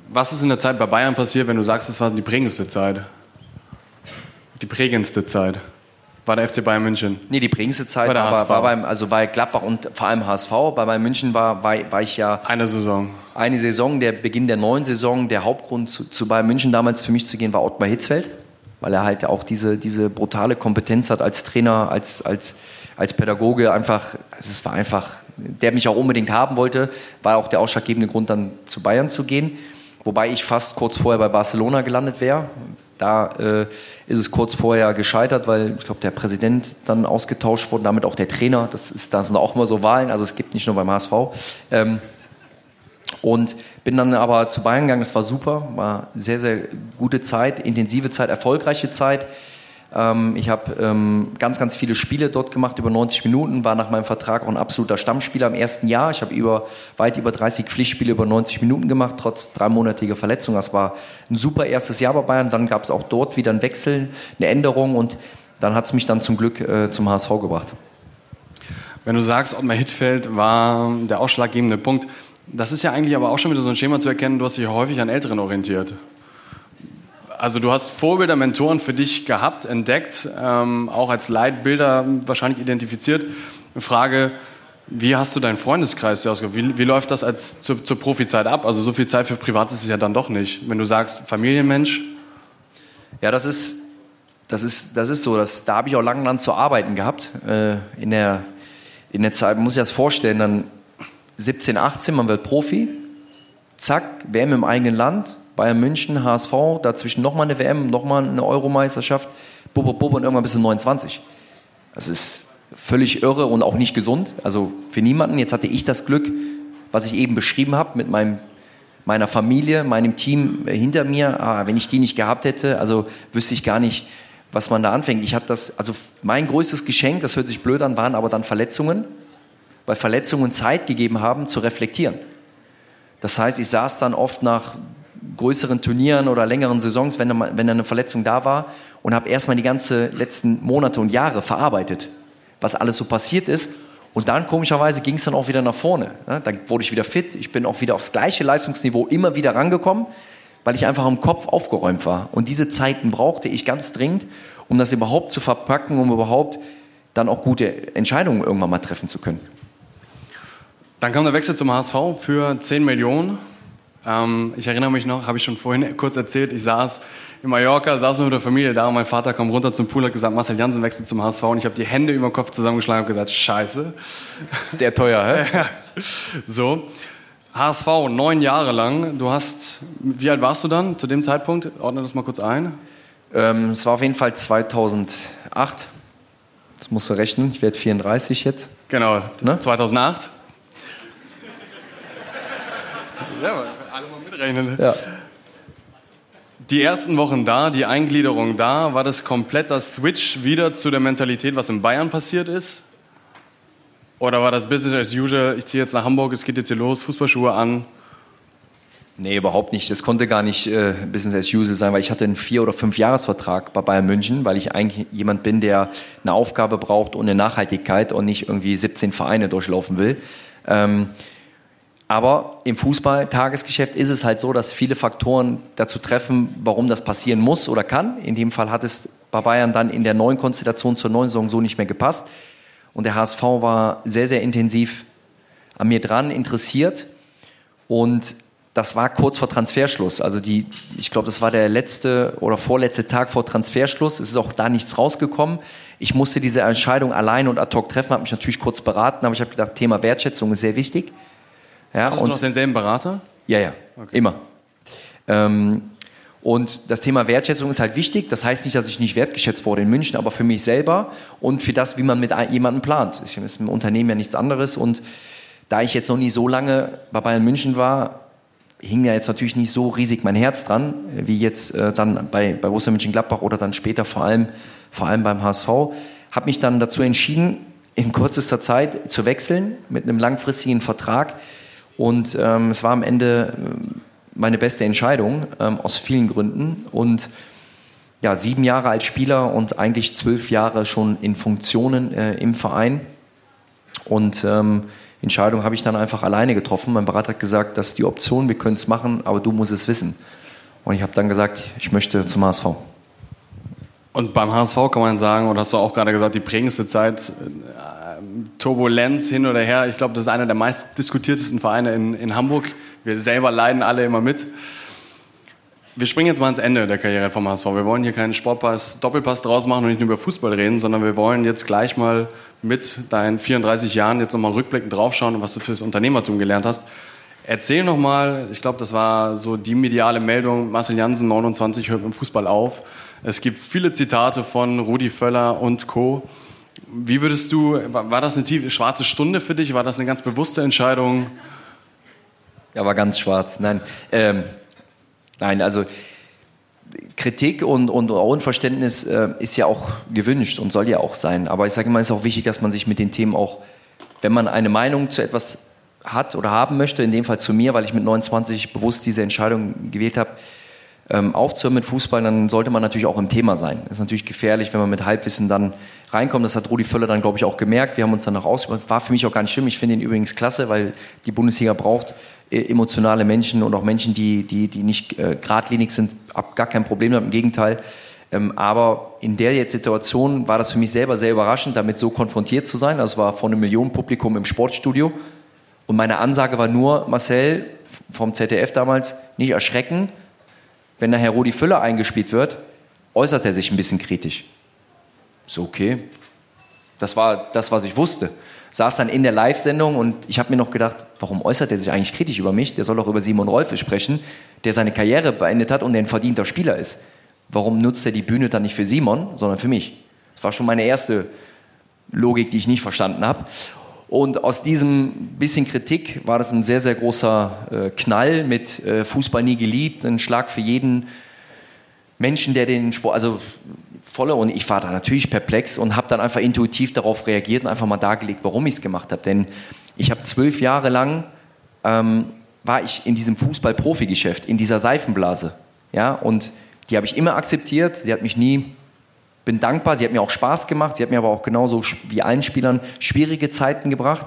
Was ist in der Zeit bei Bayern passiert, wenn du sagst, das war die prägendste Zeit? Die prägendste Zeit? War der FC Bayern München? Nee, die prägendste Zeit war, war, war, beim, also bei Gladbach und vor allem HSV. Bei Bayern München war, war, war ich ja. Eine Saison. Eine Saison, der Beginn der neuen Saison. Der Hauptgrund zu, zu Bayern München damals für mich zu gehen war Ottmar Hitzfeld weil er halt auch diese, diese brutale Kompetenz hat als Trainer, als, als, als Pädagoge. Einfach, es war einfach, der mich auch unbedingt haben wollte, war auch der ausschlaggebende Grund, dann zu Bayern zu gehen. Wobei ich fast kurz vorher bei Barcelona gelandet wäre. Da äh, ist es kurz vorher gescheitert, weil ich glaube, der Präsident dann ausgetauscht wurde, damit auch der Trainer. Das, ist, das sind auch immer so Wahlen, also es gibt nicht nur beim HSV. Ähm, und bin dann aber zu Bayern gegangen, das war super, war sehr, sehr gute Zeit, intensive Zeit, erfolgreiche Zeit. Ähm, ich habe ähm, ganz, ganz viele Spiele dort gemacht, über 90 Minuten, war nach meinem Vertrag auch ein absoluter Stammspieler im ersten Jahr. Ich habe über, weit über 30 Pflichtspiele über 90 Minuten gemacht, trotz dreimonatiger Verletzung. Das war ein super erstes Jahr bei Bayern. Dann gab es auch dort wieder ein Wechsel, eine Änderung und dann hat es mich dann zum Glück äh, zum HSV gebracht. Wenn du sagst, Ottmar Hittfeld war der ausschlaggebende Punkt, das ist ja eigentlich aber auch schon wieder so ein Schema zu erkennen, du hast dich häufig an Älteren orientiert. Also du hast Vorbilder, Mentoren für dich gehabt, entdeckt, ähm, auch als Leitbilder wahrscheinlich identifiziert. Frage, wie hast du deinen Freundeskreis ausgewählt? Wie, wie läuft das als zur, zur Profizeit ab? Also so viel Zeit für Privat ist es ja dann doch nicht. Wenn du sagst, Familienmensch? Ja, das ist, das ist, das ist so. Das, da habe ich auch lange dran zu arbeiten gehabt. Äh, in, der, in der Zeit, muss ich das vorstellen, dann 17, 18, man wird Profi, zack, WM im eigenen Land, Bayern München, HSV, dazwischen nochmal eine WM, nochmal eine Euromeisterschaft, bub, bub, und irgendwann bis zu 29. Das ist völlig irre und auch nicht gesund, also für niemanden. Jetzt hatte ich das Glück, was ich eben beschrieben habe, mit meinem, meiner Familie, meinem Team hinter mir. Ah, wenn ich die nicht gehabt hätte, also wüsste ich gar nicht, was man da anfängt. Ich habe das, also mein größtes Geschenk, das hört sich blöd an, waren aber dann Verletzungen weil Verletzungen Zeit gegeben haben zu reflektieren. Das heißt, ich saß dann oft nach größeren Turnieren oder längeren Saisons, wenn, wenn eine Verletzung da war und habe erstmal die ganzen letzten Monate und Jahre verarbeitet, was alles so passiert ist. Und dann komischerweise ging es dann auch wieder nach vorne. Dann wurde ich wieder fit, ich bin auch wieder aufs gleiche Leistungsniveau immer wieder rangekommen. weil ich einfach im Kopf aufgeräumt war. Und diese Zeiten brauchte ich ganz dringend, um das überhaupt zu verpacken, um überhaupt dann auch gute Entscheidungen irgendwann mal treffen zu können. Dann kam der Wechsel zum HSV für 10 Millionen. Ähm, ich erinnere mich noch, habe ich schon vorhin kurz erzählt, ich saß in Mallorca, saß mit der Familie da und mein Vater kam runter zum Pool und hat gesagt, Marcel Jansen wechselt zum HSV und ich habe die Hände über den Kopf zusammengeschlagen und gesagt, scheiße. Ist der teuer, hä? so. HSV, neun Jahre lang. Du hast, wie alt warst du dann zu dem Zeitpunkt? Ordne das mal kurz ein. Ähm, es war auf jeden Fall 2008. Das musst du rechnen. Ich werde 34 jetzt. Genau, ne? 2008. ja, alle mal mitrechnen. Ja. Die ersten Wochen da, die Eingliederung da, war das komplett das Switch wieder zu der Mentalität, was in Bayern passiert ist? Oder war das Business as usual? Ich ziehe jetzt nach Hamburg, es geht jetzt hier los, Fußballschuhe an. Nee, überhaupt nicht. Das konnte gar nicht äh, Business as usual sein, weil ich hatte einen vier- oder fünf Jahresvertrag bei Bayern München, weil ich eigentlich jemand bin, der eine Aufgabe braucht und eine Nachhaltigkeit und nicht irgendwie 17 Vereine durchlaufen will. Ähm, aber im Fußball-Tagesgeschäft ist es halt so, dass viele Faktoren dazu treffen, warum das passieren muss oder kann. In dem Fall hat es bei Bayern dann in der neuen Konstellation zur neuen Saison so nicht mehr gepasst. Und der HSV war sehr, sehr intensiv an mir dran, interessiert. Und das war kurz vor Transferschluss. Also die, ich glaube, das war der letzte oder vorletzte Tag vor Transferschluss. Es ist auch da nichts rausgekommen. Ich musste diese Entscheidung allein und ad hoc treffen, habe mich natürlich kurz beraten, aber ich habe gedacht, Thema Wertschätzung ist sehr wichtig. Ja, Hast du noch denselben Berater? Ja, ja, okay. immer. Ähm, und das Thema Wertschätzung ist halt wichtig. Das heißt nicht, dass ich nicht wertgeschätzt wurde in München, aber für mich selber und für das, wie man mit jemandem plant. Das ist im Unternehmen ja nichts anderes. Und da ich jetzt noch nie so lange bei Bayern München war, hing ja jetzt natürlich nicht so riesig mein Herz dran, wie jetzt äh, dann bei, bei Borussia Mönchengladbach oder dann später vor allem, vor allem beim HSV. Habe mich dann dazu entschieden, in kürzester Zeit zu wechseln mit einem langfristigen Vertrag. Und ähm, es war am Ende meine beste Entscheidung ähm, aus vielen Gründen. Und ja, sieben Jahre als Spieler und eigentlich zwölf Jahre schon in Funktionen äh, im Verein. Und ähm, Entscheidung habe ich dann einfach alleine getroffen. Mein Berater hat gesagt, das ist die Option, wir können es machen, aber du musst es wissen. Und ich habe dann gesagt, ich möchte zum HSV. Und beim HSV kann man sagen, und hast du auch gerade gesagt, die prägendste Zeit, äh, Turbulenz hin oder her. Ich glaube, das ist einer der meist diskutiertesten Vereine in, in Hamburg. Wir selber leiden alle immer mit. Wir springen jetzt mal ans Ende der Karriere vom HSV. Wir wollen hier keinen Sportpass, Doppelpass draus machen und nicht nur über Fußball reden, sondern wir wollen jetzt gleich mal mit deinen 34 Jahren jetzt nochmal rückblickend draufschauen, was du fürs Unternehmertum gelernt hast. Erzähl nochmal, ich glaube, das war so die mediale Meldung, Marcel Jansen, 29, hört dem Fußball auf. Es gibt viele Zitate von Rudi Völler und Co. Wie würdest du, war das eine tiefe, schwarze Stunde für dich? War das eine ganz bewusste Entscheidung? Ja, war ganz schwarz. Nein, ähm, nein, also Kritik und, und Unverständnis äh, ist ja auch gewünscht und soll ja auch sein. Aber ich sage immer, es ist auch wichtig, dass man sich mit den Themen auch, wenn man eine Meinung zu etwas hat oder haben möchte, in dem Fall zu mir, weil ich mit 29 bewusst diese Entscheidung gewählt habe, ähm, aufzuhören mit Fußball, dann sollte man natürlich auch im Thema sein. Das ist natürlich gefährlich, wenn man mit Halbwissen dann reinkommt. Das hat Rudi Völler dann, glaube ich, auch gemerkt. Wir haben uns dann noch aus. War für mich auch gar nicht schlimm. Ich finde ihn übrigens klasse, weil die Bundesliga braucht äh, emotionale Menschen und auch Menschen, die, die, die nicht äh, geradlinig sind, ab gar kein Problem damit, im Gegenteil. Ähm, aber in der jetzt Situation war das für mich selber sehr überraschend, damit so konfrontiert zu sein. Das war vor einem Millionenpublikum im Sportstudio. Und meine Ansage war nur, Marcel vom ZDF damals, nicht erschrecken, wenn nachher Rudi Völler eingespielt wird, äußert er sich ein bisschen kritisch. So, okay. Das war das, was ich wusste saß dann in der Live-Sendung und ich habe mir noch gedacht, warum äußert er sich eigentlich kritisch über mich? Der soll doch über Simon Rolfe sprechen, der seine Karriere beendet hat und der ein verdienter Spieler ist. Warum nutzt er die Bühne dann nicht für Simon, sondern für mich? Das war schon meine erste Logik, die ich nicht verstanden habe. Und aus diesem bisschen Kritik war das ein sehr, sehr großer äh, Knall mit äh, Fußball nie geliebt, ein Schlag für jeden Menschen, der den Sport, also volle und ich war da natürlich perplex und habe dann einfach intuitiv darauf reagiert und einfach mal dargelegt, warum ich es gemacht habe. Denn ich habe zwölf Jahre lang ähm, war ich in diesem Fußball-Profi-Geschäft, in dieser Seifenblase, ja und die habe ich immer akzeptiert. Sie hat mich nie bin dankbar. Sie hat mir auch Spaß gemacht. Sie hat mir aber auch genauso wie allen Spielern schwierige Zeiten gebracht.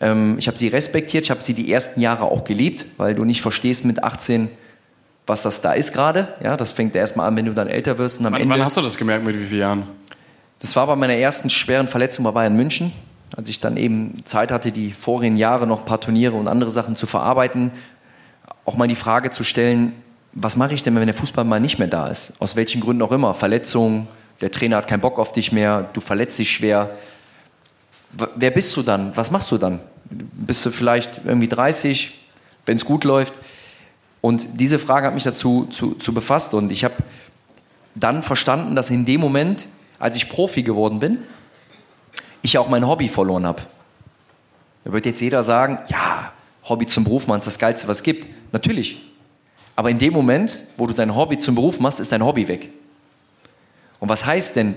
Ähm, ich habe sie respektiert. Ich habe sie die ersten Jahre auch geliebt, weil du nicht verstehst mit 18 was das da ist gerade. Ja, das fängt erstmal an, wenn du dann älter wirst und am wann, Ende. Wann hast du das gemerkt, mit wie vielen Jahren? Das war bei meiner ersten schweren Verletzung bei Bayern München, als ich dann eben Zeit hatte, die vorigen Jahre noch ein paar Turniere und andere Sachen zu verarbeiten. Auch mal die Frage zu stellen, was mache ich denn, wenn der Fußball mal nicht mehr da ist? Aus welchen Gründen auch immer. Verletzung, der Trainer hat keinen Bock auf dich mehr, du verletzt dich schwer. Wer bist du dann? Was machst du dann? Bist du vielleicht irgendwie 30, wenn es gut läuft? Und diese Frage hat mich dazu zu, zu befasst und ich habe dann verstanden, dass in dem Moment, als ich Profi geworden bin, ich auch mein Hobby verloren habe. Da wird jetzt jeder sagen, ja, Hobby zum Beruf machen ist das Geilste, was es gibt. Natürlich. Aber in dem Moment, wo du dein Hobby zum Beruf machst, ist dein Hobby weg. Und was heißt denn,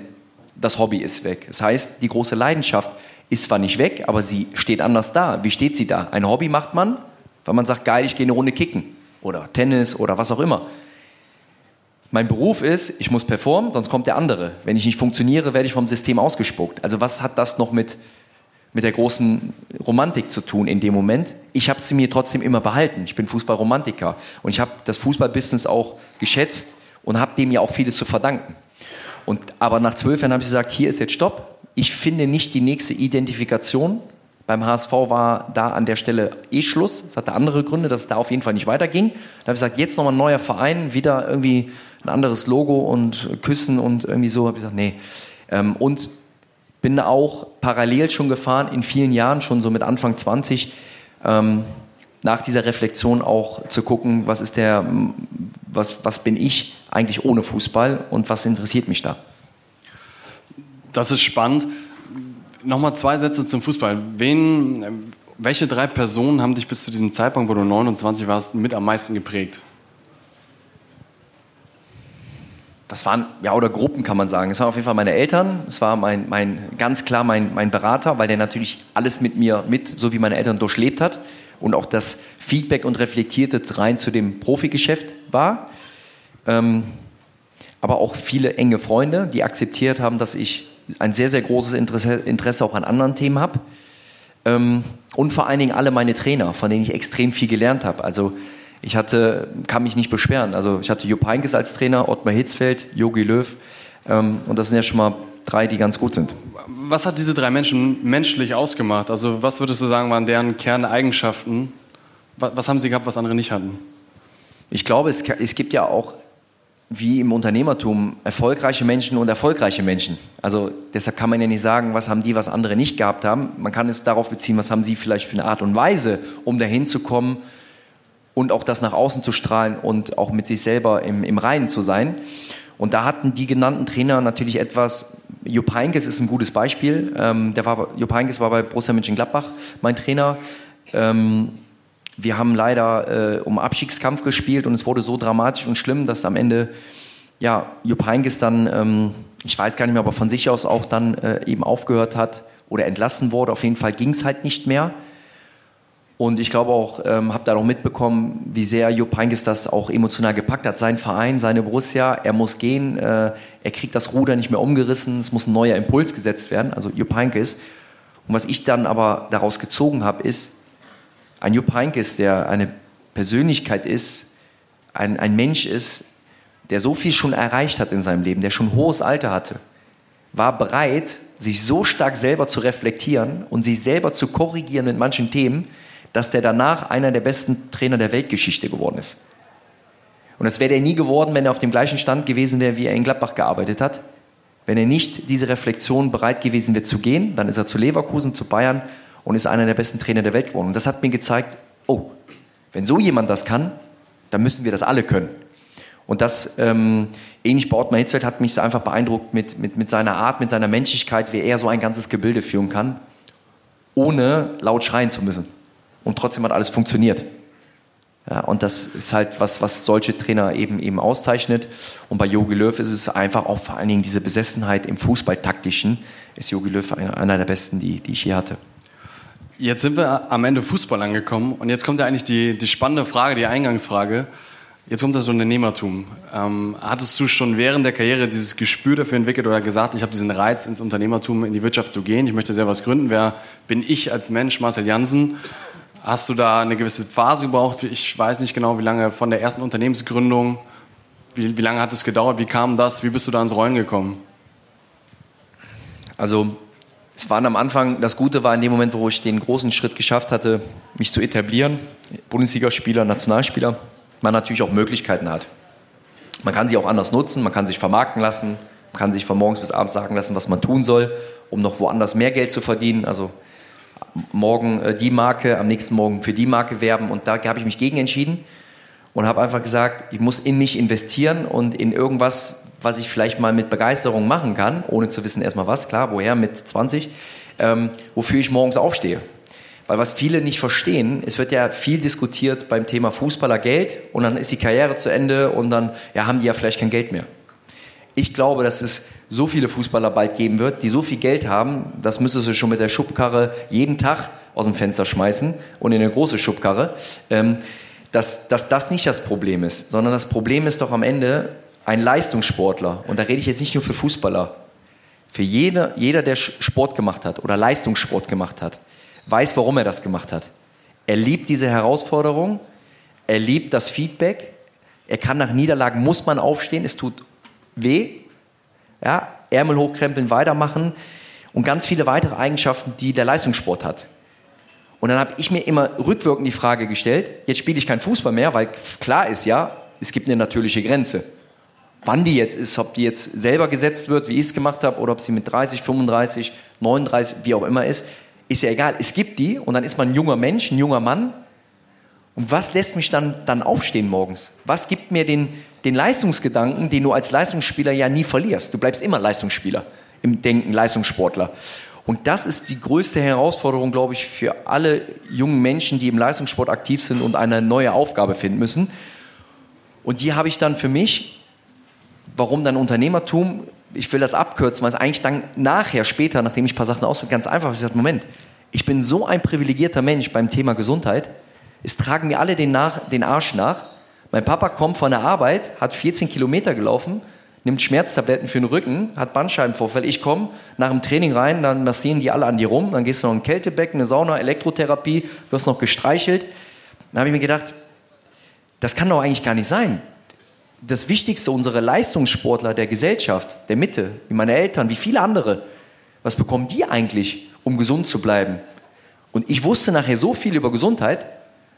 das Hobby ist weg? Das heißt, die große Leidenschaft ist zwar nicht weg, aber sie steht anders da. Wie steht sie da? Ein Hobby macht man, weil man sagt, geil, ich gehe eine Runde kicken oder Tennis oder was auch immer. Mein Beruf ist, ich muss performen, sonst kommt der andere. Wenn ich nicht funktioniere, werde ich vom System ausgespuckt. Also was hat das noch mit, mit der großen Romantik zu tun in dem Moment? Ich habe sie mir trotzdem immer behalten. Ich bin Fußballromantiker und ich habe das Fußballbusiness auch geschätzt und habe dem ja auch vieles zu verdanken. Und, aber nach zwölf Jahren habe ich gesagt, hier ist jetzt Stopp. Ich finde nicht die nächste Identifikation. Beim HSV war da an der Stelle eh Schluss. Es hatte andere Gründe, dass es da auf jeden Fall nicht weiterging. Da habe ich gesagt, jetzt nochmal ein neuer Verein, wieder irgendwie ein anderes Logo und Küssen und irgendwie so. Habe ich gesagt, nee. Ähm, und bin auch parallel schon gefahren, in vielen Jahren, schon so mit Anfang 20, ähm, nach dieser Reflexion auch zu gucken, was ist der, was, was bin ich eigentlich ohne Fußball und was interessiert mich da? Das ist spannend. Nochmal zwei Sätze zum Fußball. Wen, welche drei Personen haben dich bis zu diesem Zeitpunkt, wo du 29 warst, mit am meisten geprägt? Das waren, ja, oder Gruppen kann man sagen. Es waren auf jeden Fall meine Eltern, es war mein, mein, ganz klar mein, mein Berater, weil der natürlich alles mit mir mit, so wie meine Eltern durchlebt hat und auch das Feedback und Reflektierte rein zu dem Profigeschäft war. Ähm, aber auch viele enge Freunde, die akzeptiert haben, dass ich ein sehr, sehr großes Interesse, auch an anderen Themen habe. Ähm, und vor allen Dingen alle meine Trainer, von denen ich extrem viel gelernt habe. Also ich hatte, kann mich nicht beschweren. Also ich hatte Jupp Heynckes als Trainer, Ottmar Hitzfeld, Jogi Löw. Ähm, und das sind ja schon mal drei, die ganz gut sind. Was hat diese drei Menschen menschlich ausgemacht? Also was würdest du sagen, waren deren Kerneigenschaften? Was, was haben sie gehabt, was andere nicht hatten? Ich glaube, es, es gibt ja auch wie im Unternehmertum erfolgreiche Menschen und erfolgreiche Menschen. Also deshalb kann man ja nicht sagen, was haben die, was andere nicht gehabt haben. Man kann es darauf beziehen, was haben sie vielleicht für eine Art und Weise, um dahin zu kommen und auch das nach außen zu strahlen und auch mit sich selber im, im Reinen zu sein. Und da hatten die genannten Trainer natürlich etwas. Jupp Heynckes ist ein gutes Beispiel. Ähm, der war, Jupp Heynckes war bei Borussia Mönchengladbach mein Trainer. Ähm, wir haben leider äh, um Abstiegskampf gespielt und es wurde so dramatisch und schlimm, dass am Ende ja, Jupp Heynckes dann, ähm, ich weiß gar nicht mehr, aber von sich aus auch dann äh, eben aufgehört hat oder entlassen wurde. Auf jeden Fall ging es halt nicht mehr. Und ich glaube auch, ähm, habe da noch mitbekommen, wie sehr Jupp Heynckes das auch emotional gepackt hat. Sein Verein, seine Borussia, er muss gehen, äh, er kriegt das Ruder nicht mehr umgerissen, es muss ein neuer Impuls gesetzt werden, also Jupp Heynckes. Und was ich dann aber daraus gezogen habe, ist, ein Jupp Heynckes, der eine Persönlichkeit ist, ein, ein Mensch ist, der so viel schon erreicht hat in seinem Leben, der schon hohes Alter hatte, war bereit, sich so stark selber zu reflektieren und sich selber zu korrigieren mit manchen Themen, dass der danach einer der besten Trainer der Weltgeschichte geworden ist. Und das wäre der nie geworden, wenn er auf dem gleichen Stand gewesen wäre, wie er in Gladbach gearbeitet hat. Wenn er nicht diese Reflexion bereit gewesen wäre zu gehen, dann ist er zu Leverkusen, zu Bayern und ist einer der besten Trainer der Welt geworden. Und das hat mir gezeigt, oh, wenn so jemand das kann, dann müssen wir das alle können. Und das, ähm, ähnlich bei Ottmar Hitzfeld, hat mich einfach beeindruckt mit, mit, mit seiner Art, mit seiner Menschlichkeit, wie er so ein ganzes Gebilde führen kann, ohne laut schreien zu müssen. Und trotzdem hat alles funktioniert. Ja, und das ist halt was, was solche Trainer eben, eben auszeichnet. Und bei Jogi Löw ist es einfach auch vor allen Dingen diese Besessenheit im Fußballtaktischen, ist Jogi Löw einer, einer der besten, die, die ich je hatte. Jetzt sind wir am Ende Fußball angekommen und jetzt kommt ja eigentlich die, die spannende Frage, die Eingangsfrage. Jetzt kommt das Unternehmertum. Ähm, hattest du schon während der Karriere dieses Gespür dafür entwickelt oder gesagt, ich habe diesen Reiz, ins Unternehmertum, in die Wirtschaft zu gehen, ich möchte selber was gründen? Wer bin ich als Mensch, Marcel Jansen? Hast du da eine gewisse Phase gebraucht? Ich weiß nicht genau, wie lange von der ersten Unternehmensgründung, wie, wie lange hat es gedauert? Wie kam das? Wie bist du da ins Rollen gekommen? Also es waren am Anfang, das Gute war in dem Moment, wo ich den großen Schritt geschafft hatte, mich zu etablieren, Bundesligaspieler, Nationalspieler, man natürlich auch Möglichkeiten hat. Man kann sie auch anders nutzen, man kann sich vermarkten lassen, man kann sich von morgens bis abends sagen lassen, was man tun soll, um noch woanders mehr Geld zu verdienen. Also morgen äh, die Marke, am nächsten Morgen für die Marke werben. Und da habe ich mich gegen entschieden und habe einfach gesagt, ich muss in mich investieren und in irgendwas, was ich vielleicht mal mit Begeisterung machen kann, ohne zu wissen erstmal was, klar, woher mit 20, ähm, wofür ich morgens aufstehe. Weil was viele nicht verstehen, es wird ja viel diskutiert beim Thema Fußballer Geld und dann ist die Karriere zu Ende und dann ja, haben die ja vielleicht kein Geld mehr. Ich glaube, dass es so viele Fußballer bald geben wird, die so viel Geld haben, das müsstest du schon mit der Schubkarre jeden Tag aus dem Fenster schmeißen und in eine große Schubkarre, ähm, dass, dass das nicht das Problem ist, sondern das Problem ist doch am Ende ein Leistungssportler. Und da rede ich jetzt nicht nur für Fußballer. Für jeder, jeder, der Sport gemacht hat oder Leistungssport gemacht hat, weiß, warum er das gemacht hat. Er liebt diese Herausforderung, er liebt das Feedback, er kann nach Niederlagen, muss man aufstehen, es tut weh, ja, Ärmel hochkrempeln, weitermachen und ganz viele weitere Eigenschaften, die der Leistungssport hat. Und dann habe ich mir immer rückwirkend die Frage gestellt, jetzt spiele ich kein Fußball mehr, weil klar ist ja, es gibt eine natürliche Grenze. Wann die jetzt ist, ob die jetzt selber gesetzt wird, wie ich es gemacht habe, oder ob sie mit 30, 35, 39, wie auch immer ist, ist ja egal. Es gibt die und dann ist man ein junger Mensch, ein junger Mann. Und was lässt mich dann, dann aufstehen morgens? Was gibt mir den, den Leistungsgedanken, den du als Leistungsspieler ja nie verlierst? Du bleibst immer Leistungsspieler im Denken, Leistungssportler. Und das ist die größte Herausforderung, glaube ich, für alle jungen Menschen, die im Leistungssport aktiv sind und eine neue Aufgabe finden müssen. Und die habe ich dann für mich, warum dann Unternehmertum? Ich will das abkürzen, weil es eigentlich dann nachher, später, nachdem ich ein paar Sachen ausprobiert ganz einfach ist, ich gesagt, Moment, ich bin so ein privilegierter Mensch beim Thema Gesundheit, es tragen mir alle den, nach, den Arsch nach. Mein Papa kommt von der Arbeit, hat 14 Kilometer gelaufen, nimmt Schmerztabletten für den Rücken, hat Bandscheibenvorfall. Ich komme nach dem Training rein, dann massieren die alle an dir rum, dann gehst du noch in ein Kältebecken, eine Sauna, Elektrotherapie, wirst noch gestreichelt. Dann habe ich mir gedacht, das kann doch eigentlich gar nicht sein. Das Wichtigste, unsere Leistungssportler der Gesellschaft, der Mitte, wie meine Eltern, wie viele andere, was bekommen die eigentlich, um gesund zu bleiben? Und ich wusste nachher so viel über Gesundheit,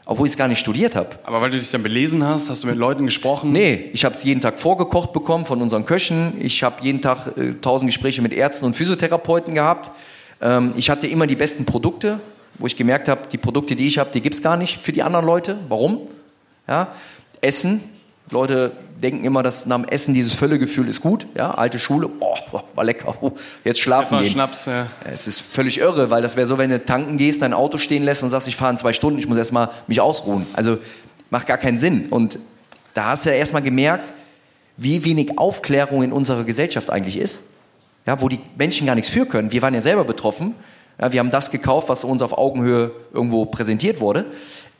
obwohl ich es gar nicht studiert habe. Aber weil du dich dann belesen hast, hast du mit Leuten gesprochen? Nee, ich habe es jeden Tag vorgekocht bekommen von unseren Köchen. Ich habe jeden Tag äh, tausend Gespräche mit Ärzten und Physiotherapeuten gehabt. Ähm, ich hatte immer die besten Produkte, wo ich gemerkt habe, die Produkte, die ich habe, die gibt es gar nicht für die anderen Leute. Warum? Ja? Essen, Leute denken immer, dass nach dem Essen dieses Völlegefühl ist gut. Ja, alte Schule, oh, war lecker. Oh, jetzt schlafen gehen. Schnaps, ja. Es ist völlig irre, weil das wäre so, wenn du tanken gehst, dein Auto stehen lässt und sagst, ich fahre in zwei Stunden, ich muss erstmal mich ausruhen. Also macht gar keinen Sinn. Und da hast du ja erstmal gemerkt, wie wenig Aufklärung in unserer Gesellschaft eigentlich ist. Ja, wo die Menschen gar nichts für können. Wir waren ja selber betroffen. Ja, wir haben das gekauft, was uns auf Augenhöhe irgendwo präsentiert wurde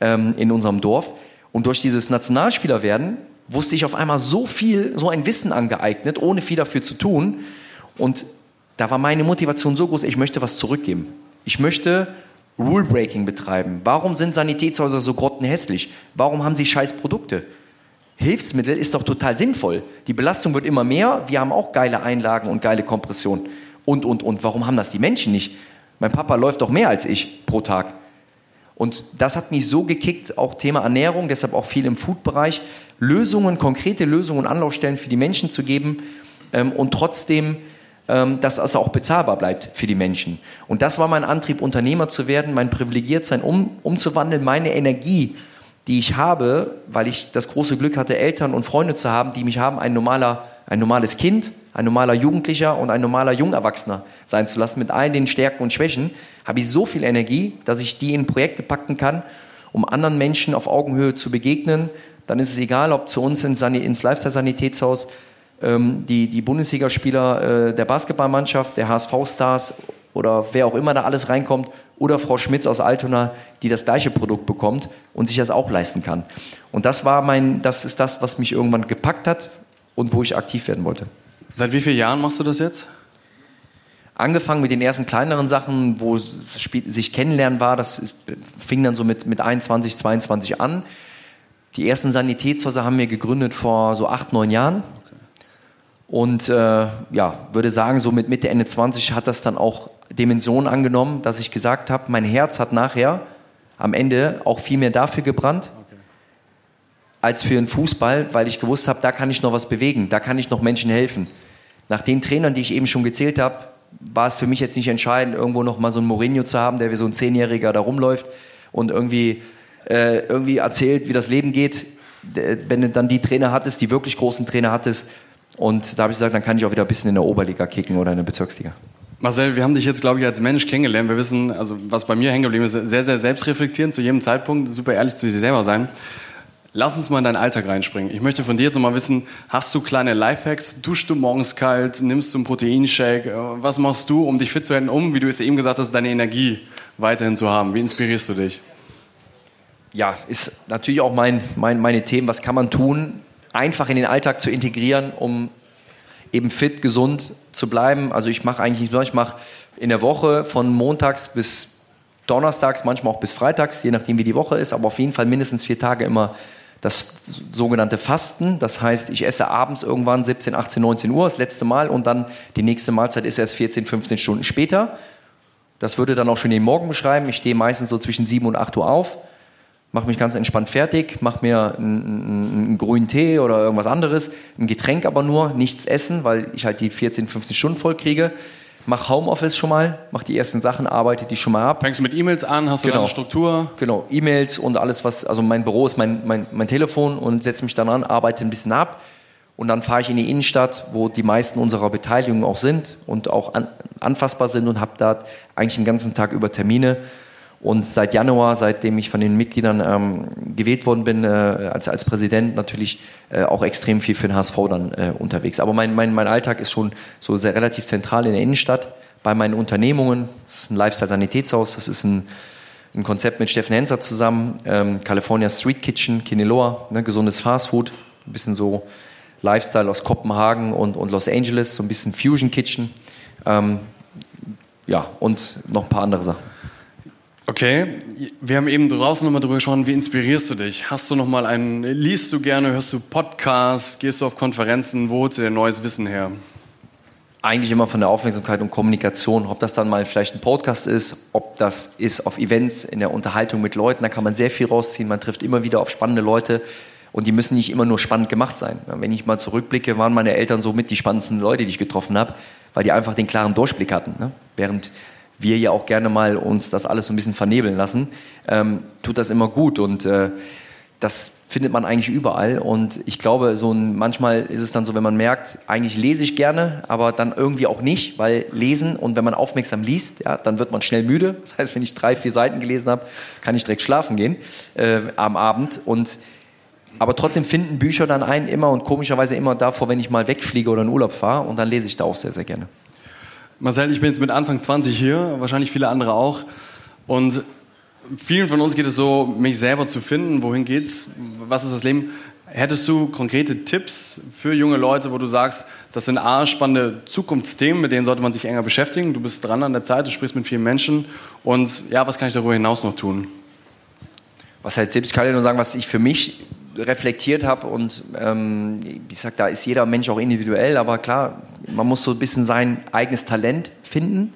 ähm, in unserem Dorf. Und durch dieses Nationalspielerwerden wusste ich auf einmal so viel, so ein Wissen angeeignet, ohne viel dafür zu tun. Und da war meine Motivation so groß, ich möchte was zurückgeben. Ich möchte Rule-Breaking betreiben. Warum sind Sanitätshäuser so grottenhässlich? Warum haben sie scheiß Produkte? Hilfsmittel ist doch total sinnvoll. Die Belastung wird immer mehr. Wir haben auch geile Einlagen und geile Kompression. Und, und, und. Warum haben das die Menschen nicht? Mein Papa läuft doch mehr als ich pro Tag. Und das hat mich so gekickt, auch Thema Ernährung, deshalb auch viel im Food-Bereich, Lösungen, konkrete Lösungen, Anlaufstellen für die Menschen zu geben ähm, und trotzdem, ähm, dass das auch bezahlbar bleibt für die Menschen. Und das war mein Antrieb, Unternehmer zu werden, mein Privilegiertsein um, umzuwandeln, meine Energie, die ich habe, weil ich das große Glück hatte, Eltern und Freunde zu haben, die mich haben, ein, normaler, ein normales Kind, ein normaler Jugendlicher und ein normaler Jungerwachsener sein zu lassen, mit allen den Stärken und Schwächen, habe ich so viel Energie, dass ich die in Projekte packen kann, um anderen Menschen auf Augenhöhe zu begegnen, dann ist es egal, ob zu uns ins, ins Lifestyle-Sanitätshaus ähm, die, die Bundesligaspieler äh, der Basketballmannschaft, der HSV-Stars oder wer auch immer da alles reinkommt oder Frau Schmitz aus Altona, die das gleiche Produkt bekommt und sich das auch leisten kann. Und das war mein, das ist das, was mich irgendwann gepackt hat und wo ich aktiv werden wollte. Seit wie vielen Jahren machst du das jetzt? angefangen mit den ersten kleineren Sachen, wo sich kennenlernen war. Das fing dann so mit, mit 21, 22 an. Die ersten Sanitätshäuser haben wir gegründet vor so acht, neun Jahren. Und äh, ja, würde sagen, so mit Mitte, Ende 20 hat das dann auch Dimensionen angenommen, dass ich gesagt habe, mein Herz hat nachher am Ende auch viel mehr dafür gebrannt, okay. als für den Fußball, weil ich gewusst habe, da kann ich noch was bewegen, da kann ich noch Menschen helfen. Nach den Trainern, die ich eben schon gezählt habe, war es für mich jetzt nicht entscheidend, irgendwo noch mal so einen Mourinho zu haben, der wie so ein Zehnjähriger da rumläuft und irgendwie, äh, irgendwie erzählt, wie das Leben geht. Wenn du dann die Trainer hattest, die wirklich großen Trainer hattest, und da habe ich gesagt, dann kann ich auch wieder ein bisschen in der Oberliga kicken oder in der Bezirksliga. Marcel, wir haben dich jetzt, glaube ich, als Mensch kennengelernt. Wir wissen, also was bei mir hängen geblieben ist, sehr, sehr selbstreflektierend zu jedem Zeitpunkt, super ehrlich zu dir selber sein. Lass uns mal in deinen Alltag reinspringen. Ich möchte von dir jetzt noch mal wissen, hast du kleine Lifehacks? Duschst du morgens kalt? Nimmst du einen Proteinshake? Was machst du, um dich fit zu halten, um, wie du es eben gesagt hast, deine Energie weiterhin zu haben? Wie inspirierst du dich? Ja, ist natürlich auch mein, mein, meine Themen. Was kann man tun, einfach in den Alltag zu integrieren, um eben fit, gesund zu bleiben. Also ich mache eigentlich nichts mehr. Ich mache in der Woche von montags bis donnerstags, manchmal auch bis freitags, je nachdem wie die Woche ist, aber auf jeden Fall mindestens vier Tage immer das sogenannte Fasten. Das heißt, ich esse abends irgendwann 17, 18, 19 Uhr, das letzte Mal, und dann die nächste Mahlzeit ist erst 14, 15 Stunden später. Das würde dann auch schon den Morgen beschreiben. Ich stehe meistens so zwischen 7 und 8 Uhr auf mache mich ganz entspannt fertig, mache mir einen, einen, grünen Tee oder irgendwas anderes, ein Getränk aber nur, nichts essen, weil ich halt die 14, 15 Stunden voll kriege. Mach Homeoffice schon mal, mach die ersten Sachen, arbeite die schon mal ab. Fängst du mit E-Mails an, hast du genau. eine Struktur? Genau, E-Mails und alles, was, also mein Büro ist mein, mein, mein Telefon und setze mich dann an, arbeite ein bisschen ab und dann fahre ich in die Innenstadt, wo die meisten unserer Beteiligungen auch sind und auch an, anfassbar sind und habe da eigentlich den ganzen Tag über Termine und seit Januar, seitdem ich von den Mitgliedern ähm, gewählt worden bin, äh, als, als Präsident natürlich äh, auch extrem viel für den HSV dann äh, unterwegs. Aber mein, mein, mein Alltag ist schon so sehr relativ zentral in der Innenstadt bei meinen Unternehmungen. Das ist ein Lifestyle-Sanitätshaus, das ist ein, ein Konzept mit Steffen Henser zusammen, ähm, California Street Kitchen, Kineloa, ne, gesundes Fastfood, ein bisschen so Lifestyle aus Kopenhagen und, und Los Angeles, so ein bisschen Fusion Kitchen. Ähm, ja, und noch ein paar andere Sachen. Okay, wir haben eben draußen nochmal drüber gesprochen, wie inspirierst du dich? Hast du nochmal einen, liest du gerne, hörst du Podcasts, gehst du auf Konferenzen, wo holst du dir neues Wissen her? Eigentlich immer von der Aufmerksamkeit und Kommunikation, ob das dann mal vielleicht ein Podcast ist, ob das ist auf Events, in der Unterhaltung mit Leuten, da kann man sehr viel rausziehen, man trifft immer wieder auf spannende Leute und die müssen nicht immer nur spannend gemacht sein. Wenn ich mal zurückblicke, waren meine Eltern so mit die spannendsten Leute, die ich getroffen habe, weil die einfach den klaren Durchblick hatten. Ne? Während wir ja auch gerne mal uns das alles so ein bisschen vernebeln lassen, ähm, tut das immer gut und äh, das findet man eigentlich überall und ich glaube, so ein, manchmal ist es dann so, wenn man merkt, eigentlich lese ich gerne, aber dann irgendwie auch nicht, weil lesen und wenn man aufmerksam liest, ja, dann wird man schnell müde. Das heißt, wenn ich drei, vier Seiten gelesen habe, kann ich direkt schlafen gehen äh, am Abend und aber trotzdem finden Bücher dann einen immer und komischerweise immer davor, wenn ich mal wegfliege oder in Urlaub fahre und dann lese ich da auch sehr, sehr gerne. Marcel, ich bin jetzt mit Anfang 20 hier, wahrscheinlich viele andere auch. Und vielen von uns geht es so, mich selber zu finden. Wohin geht's? Was ist das Leben? Hättest du konkrete Tipps für junge Leute, wo du sagst, das sind A, spannende Zukunftsthemen, mit denen sollte man sich enger beschäftigen. Du bist dran an der Zeit, du sprichst mit vielen Menschen. Und ja, was kann ich darüber hinaus noch tun? Was heißt Tipps? Ich kann dir nur sagen, was ich für mich reflektiert habe und ähm, ich sag, da ist jeder Mensch auch individuell, aber klar, man muss so ein bisschen sein eigenes Talent finden,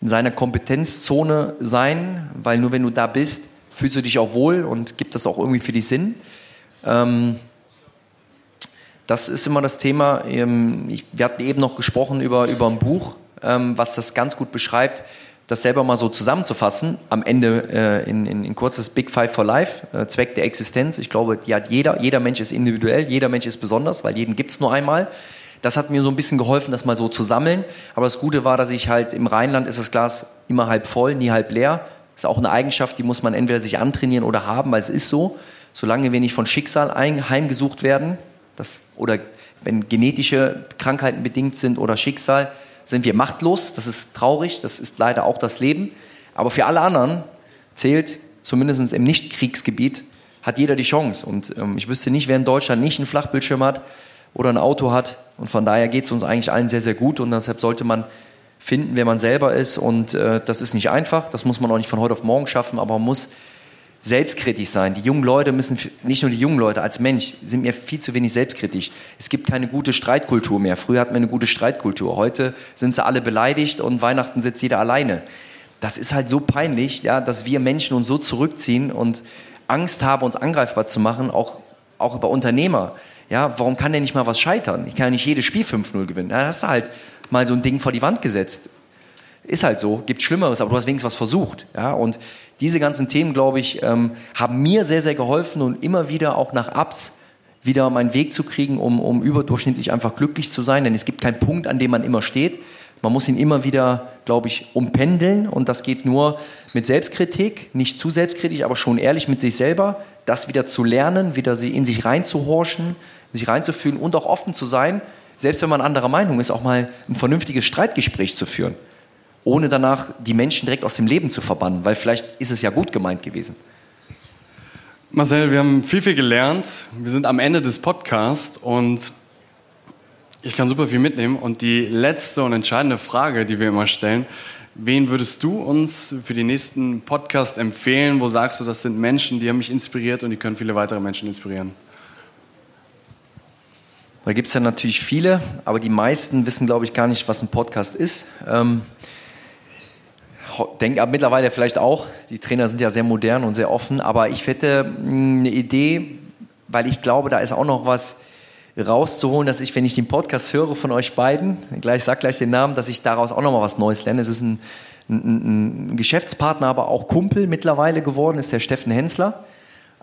in seiner Kompetenzzone sein, weil nur wenn du da bist, fühlst du dich auch wohl und gibt das auch irgendwie für dich Sinn. Ähm, das ist immer das Thema. Ähm, ich, wir hatten eben noch gesprochen über, über ein Buch, ähm, was das ganz gut beschreibt das selber mal so zusammenzufassen, am Ende äh, in, in, in, kurzes Big Five for Life, äh, Zweck der Existenz. Ich glaube, die hat jeder, jeder Mensch ist individuell, jeder Mensch ist besonders, weil jeden gibt es nur einmal. Das hat mir so ein bisschen geholfen, das mal so zu sammeln. Aber das Gute war, dass ich halt im Rheinland ist das Glas immer halb voll, nie halb leer. Das ist auch eine Eigenschaft, die muss man entweder sich antrainieren oder haben, weil es ist so. Solange wir nicht von Schicksal heimgesucht werden, das, oder wenn genetische Krankheiten bedingt sind oder Schicksal, sind wir machtlos. Das ist traurig, das ist leider auch das Leben. Aber für alle anderen zählt, zumindest im Nicht-Kriegsgebiet, hat jeder die Chance. Und ähm, ich wüsste nicht, wer in Deutschland nicht einen Flachbildschirm hat oder ein Auto hat. Und von daher geht es uns eigentlich allen sehr, sehr gut. Und deshalb sollte man finden, wer man selber ist. Und äh, das ist nicht einfach, das muss man auch nicht von heute auf morgen schaffen, aber man muss selbstkritisch sein. Die jungen Leute müssen, nicht nur die jungen Leute als Mensch, sind mir viel zu wenig selbstkritisch. Es gibt keine gute Streitkultur mehr. Früher hatten wir eine gute Streitkultur. Heute sind sie alle beleidigt und Weihnachten sitzt jeder alleine. Das ist halt so peinlich, ja, dass wir Menschen uns so zurückziehen und Angst haben, uns angreifbar zu machen, auch, auch über Unternehmer. Ja, warum kann der nicht mal was scheitern? Ich kann ja nicht jedes Spiel 5-0 gewinnen. Ja, hast du halt mal so ein Ding vor die Wand gesetzt. Ist halt so, gibt Schlimmeres, aber du hast wenigstens was versucht. Ja? Und diese ganzen Themen, glaube ich, ähm, haben mir sehr, sehr geholfen und immer wieder auch nach Ups wieder meinen Weg zu kriegen, um, um überdurchschnittlich einfach glücklich zu sein. Denn es gibt keinen Punkt, an dem man immer steht. Man muss ihn immer wieder, glaube ich, umpendeln und das geht nur mit Selbstkritik, nicht zu selbstkritisch, aber schon ehrlich mit sich selber, das wieder zu lernen, wieder in sich reinzuhorchen, sich reinzufühlen und auch offen zu sein, selbst wenn man anderer Meinung ist, auch mal ein vernünftiges Streitgespräch zu führen ohne danach die Menschen direkt aus dem Leben zu verbannen, weil vielleicht ist es ja gut gemeint gewesen. Marcel, wir haben viel, viel gelernt. Wir sind am Ende des Podcasts und ich kann super viel mitnehmen. Und die letzte und entscheidende Frage, die wir immer stellen, wen würdest du uns für die nächsten Podcast empfehlen? Wo sagst du, das sind Menschen, die haben mich inspiriert und die können viele weitere Menschen inspirieren? Da gibt es ja natürlich viele, aber die meisten wissen, glaube ich, gar nicht, was ein Podcast ist. Ähm, denke aber mittlerweile vielleicht auch, die Trainer sind ja sehr modern und sehr offen, aber ich hätte hm, eine Idee, weil ich glaube, da ist auch noch was rauszuholen, dass ich, wenn ich den Podcast höre von euch beiden, gleich sag gleich den Namen, dass ich daraus auch noch mal was Neues lerne. Es ist ein, ein, ein Geschäftspartner, aber auch Kumpel mittlerweile geworden, ist der Steffen Hensler,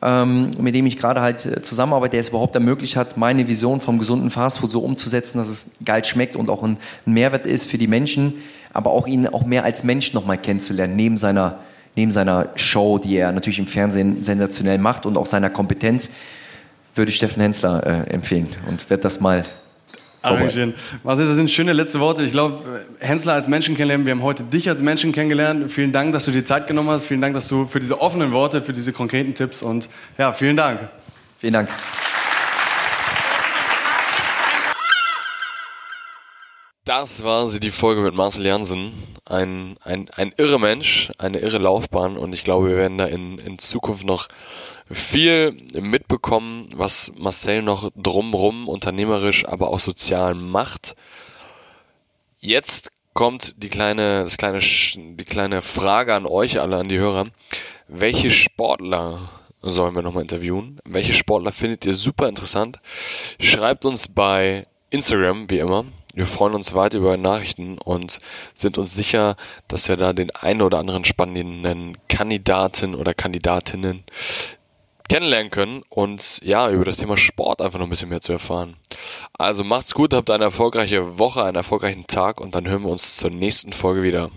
ähm, mit dem ich gerade halt äh, zusammenarbeite, der es überhaupt ermöglicht hat, meine Vision vom gesunden Fastfood so umzusetzen, dass es geil schmeckt und auch ein, Mehrwert ist für die Menschen aber auch ihn auch mehr als Mensch nochmal kennenzulernen, neben seiner, neben seiner Show, die er natürlich im Fernsehen sensationell macht und auch seiner Kompetenz, würde ich Steffen Hensler äh, empfehlen und werde das mal arrangieren. Also das sind schöne letzte Worte. Ich glaube, Hensler als Menschen kennenlernen, wir haben heute dich als Menschen kennengelernt. Vielen Dank, dass du dir Zeit genommen hast. Vielen Dank, dass du für diese offenen Worte, für diese konkreten Tipps und ja, vielen Dank. Vielen Dank. Das war sie, die Folge mit Marcel Jansen. Ein, ein, ein irre Mensch, eine irre Laufbahn und ich glaube, wir werden da in, in Zukunft noch viel mitbekommen, was Marcel noch drumrum unternehmerisch, aber auch sozial macht. Jetzt kommt die kleine, das kleine, die kleine Frage an euch alle, an die Hörer. Welche Sportler sollen wir nochmal interviewen? Welche Sportler findet ihr super interessant? Schreibt uns bei Instagram, wie immer, wir freuen uns weit über Nachrichten und sind uns sicher, dass wir da den einen oder anderen spannenden Kandidaten oder Kandidatinnen kennenlernen können und ja, über das Thema Sport einfach noch ein bisschen mehr zu erfahren. Also macht's gut, habt eine erfolgreiche Woche, einen erfolgreichen Tag und dann hören wir uns zur nächsten Folge wieder.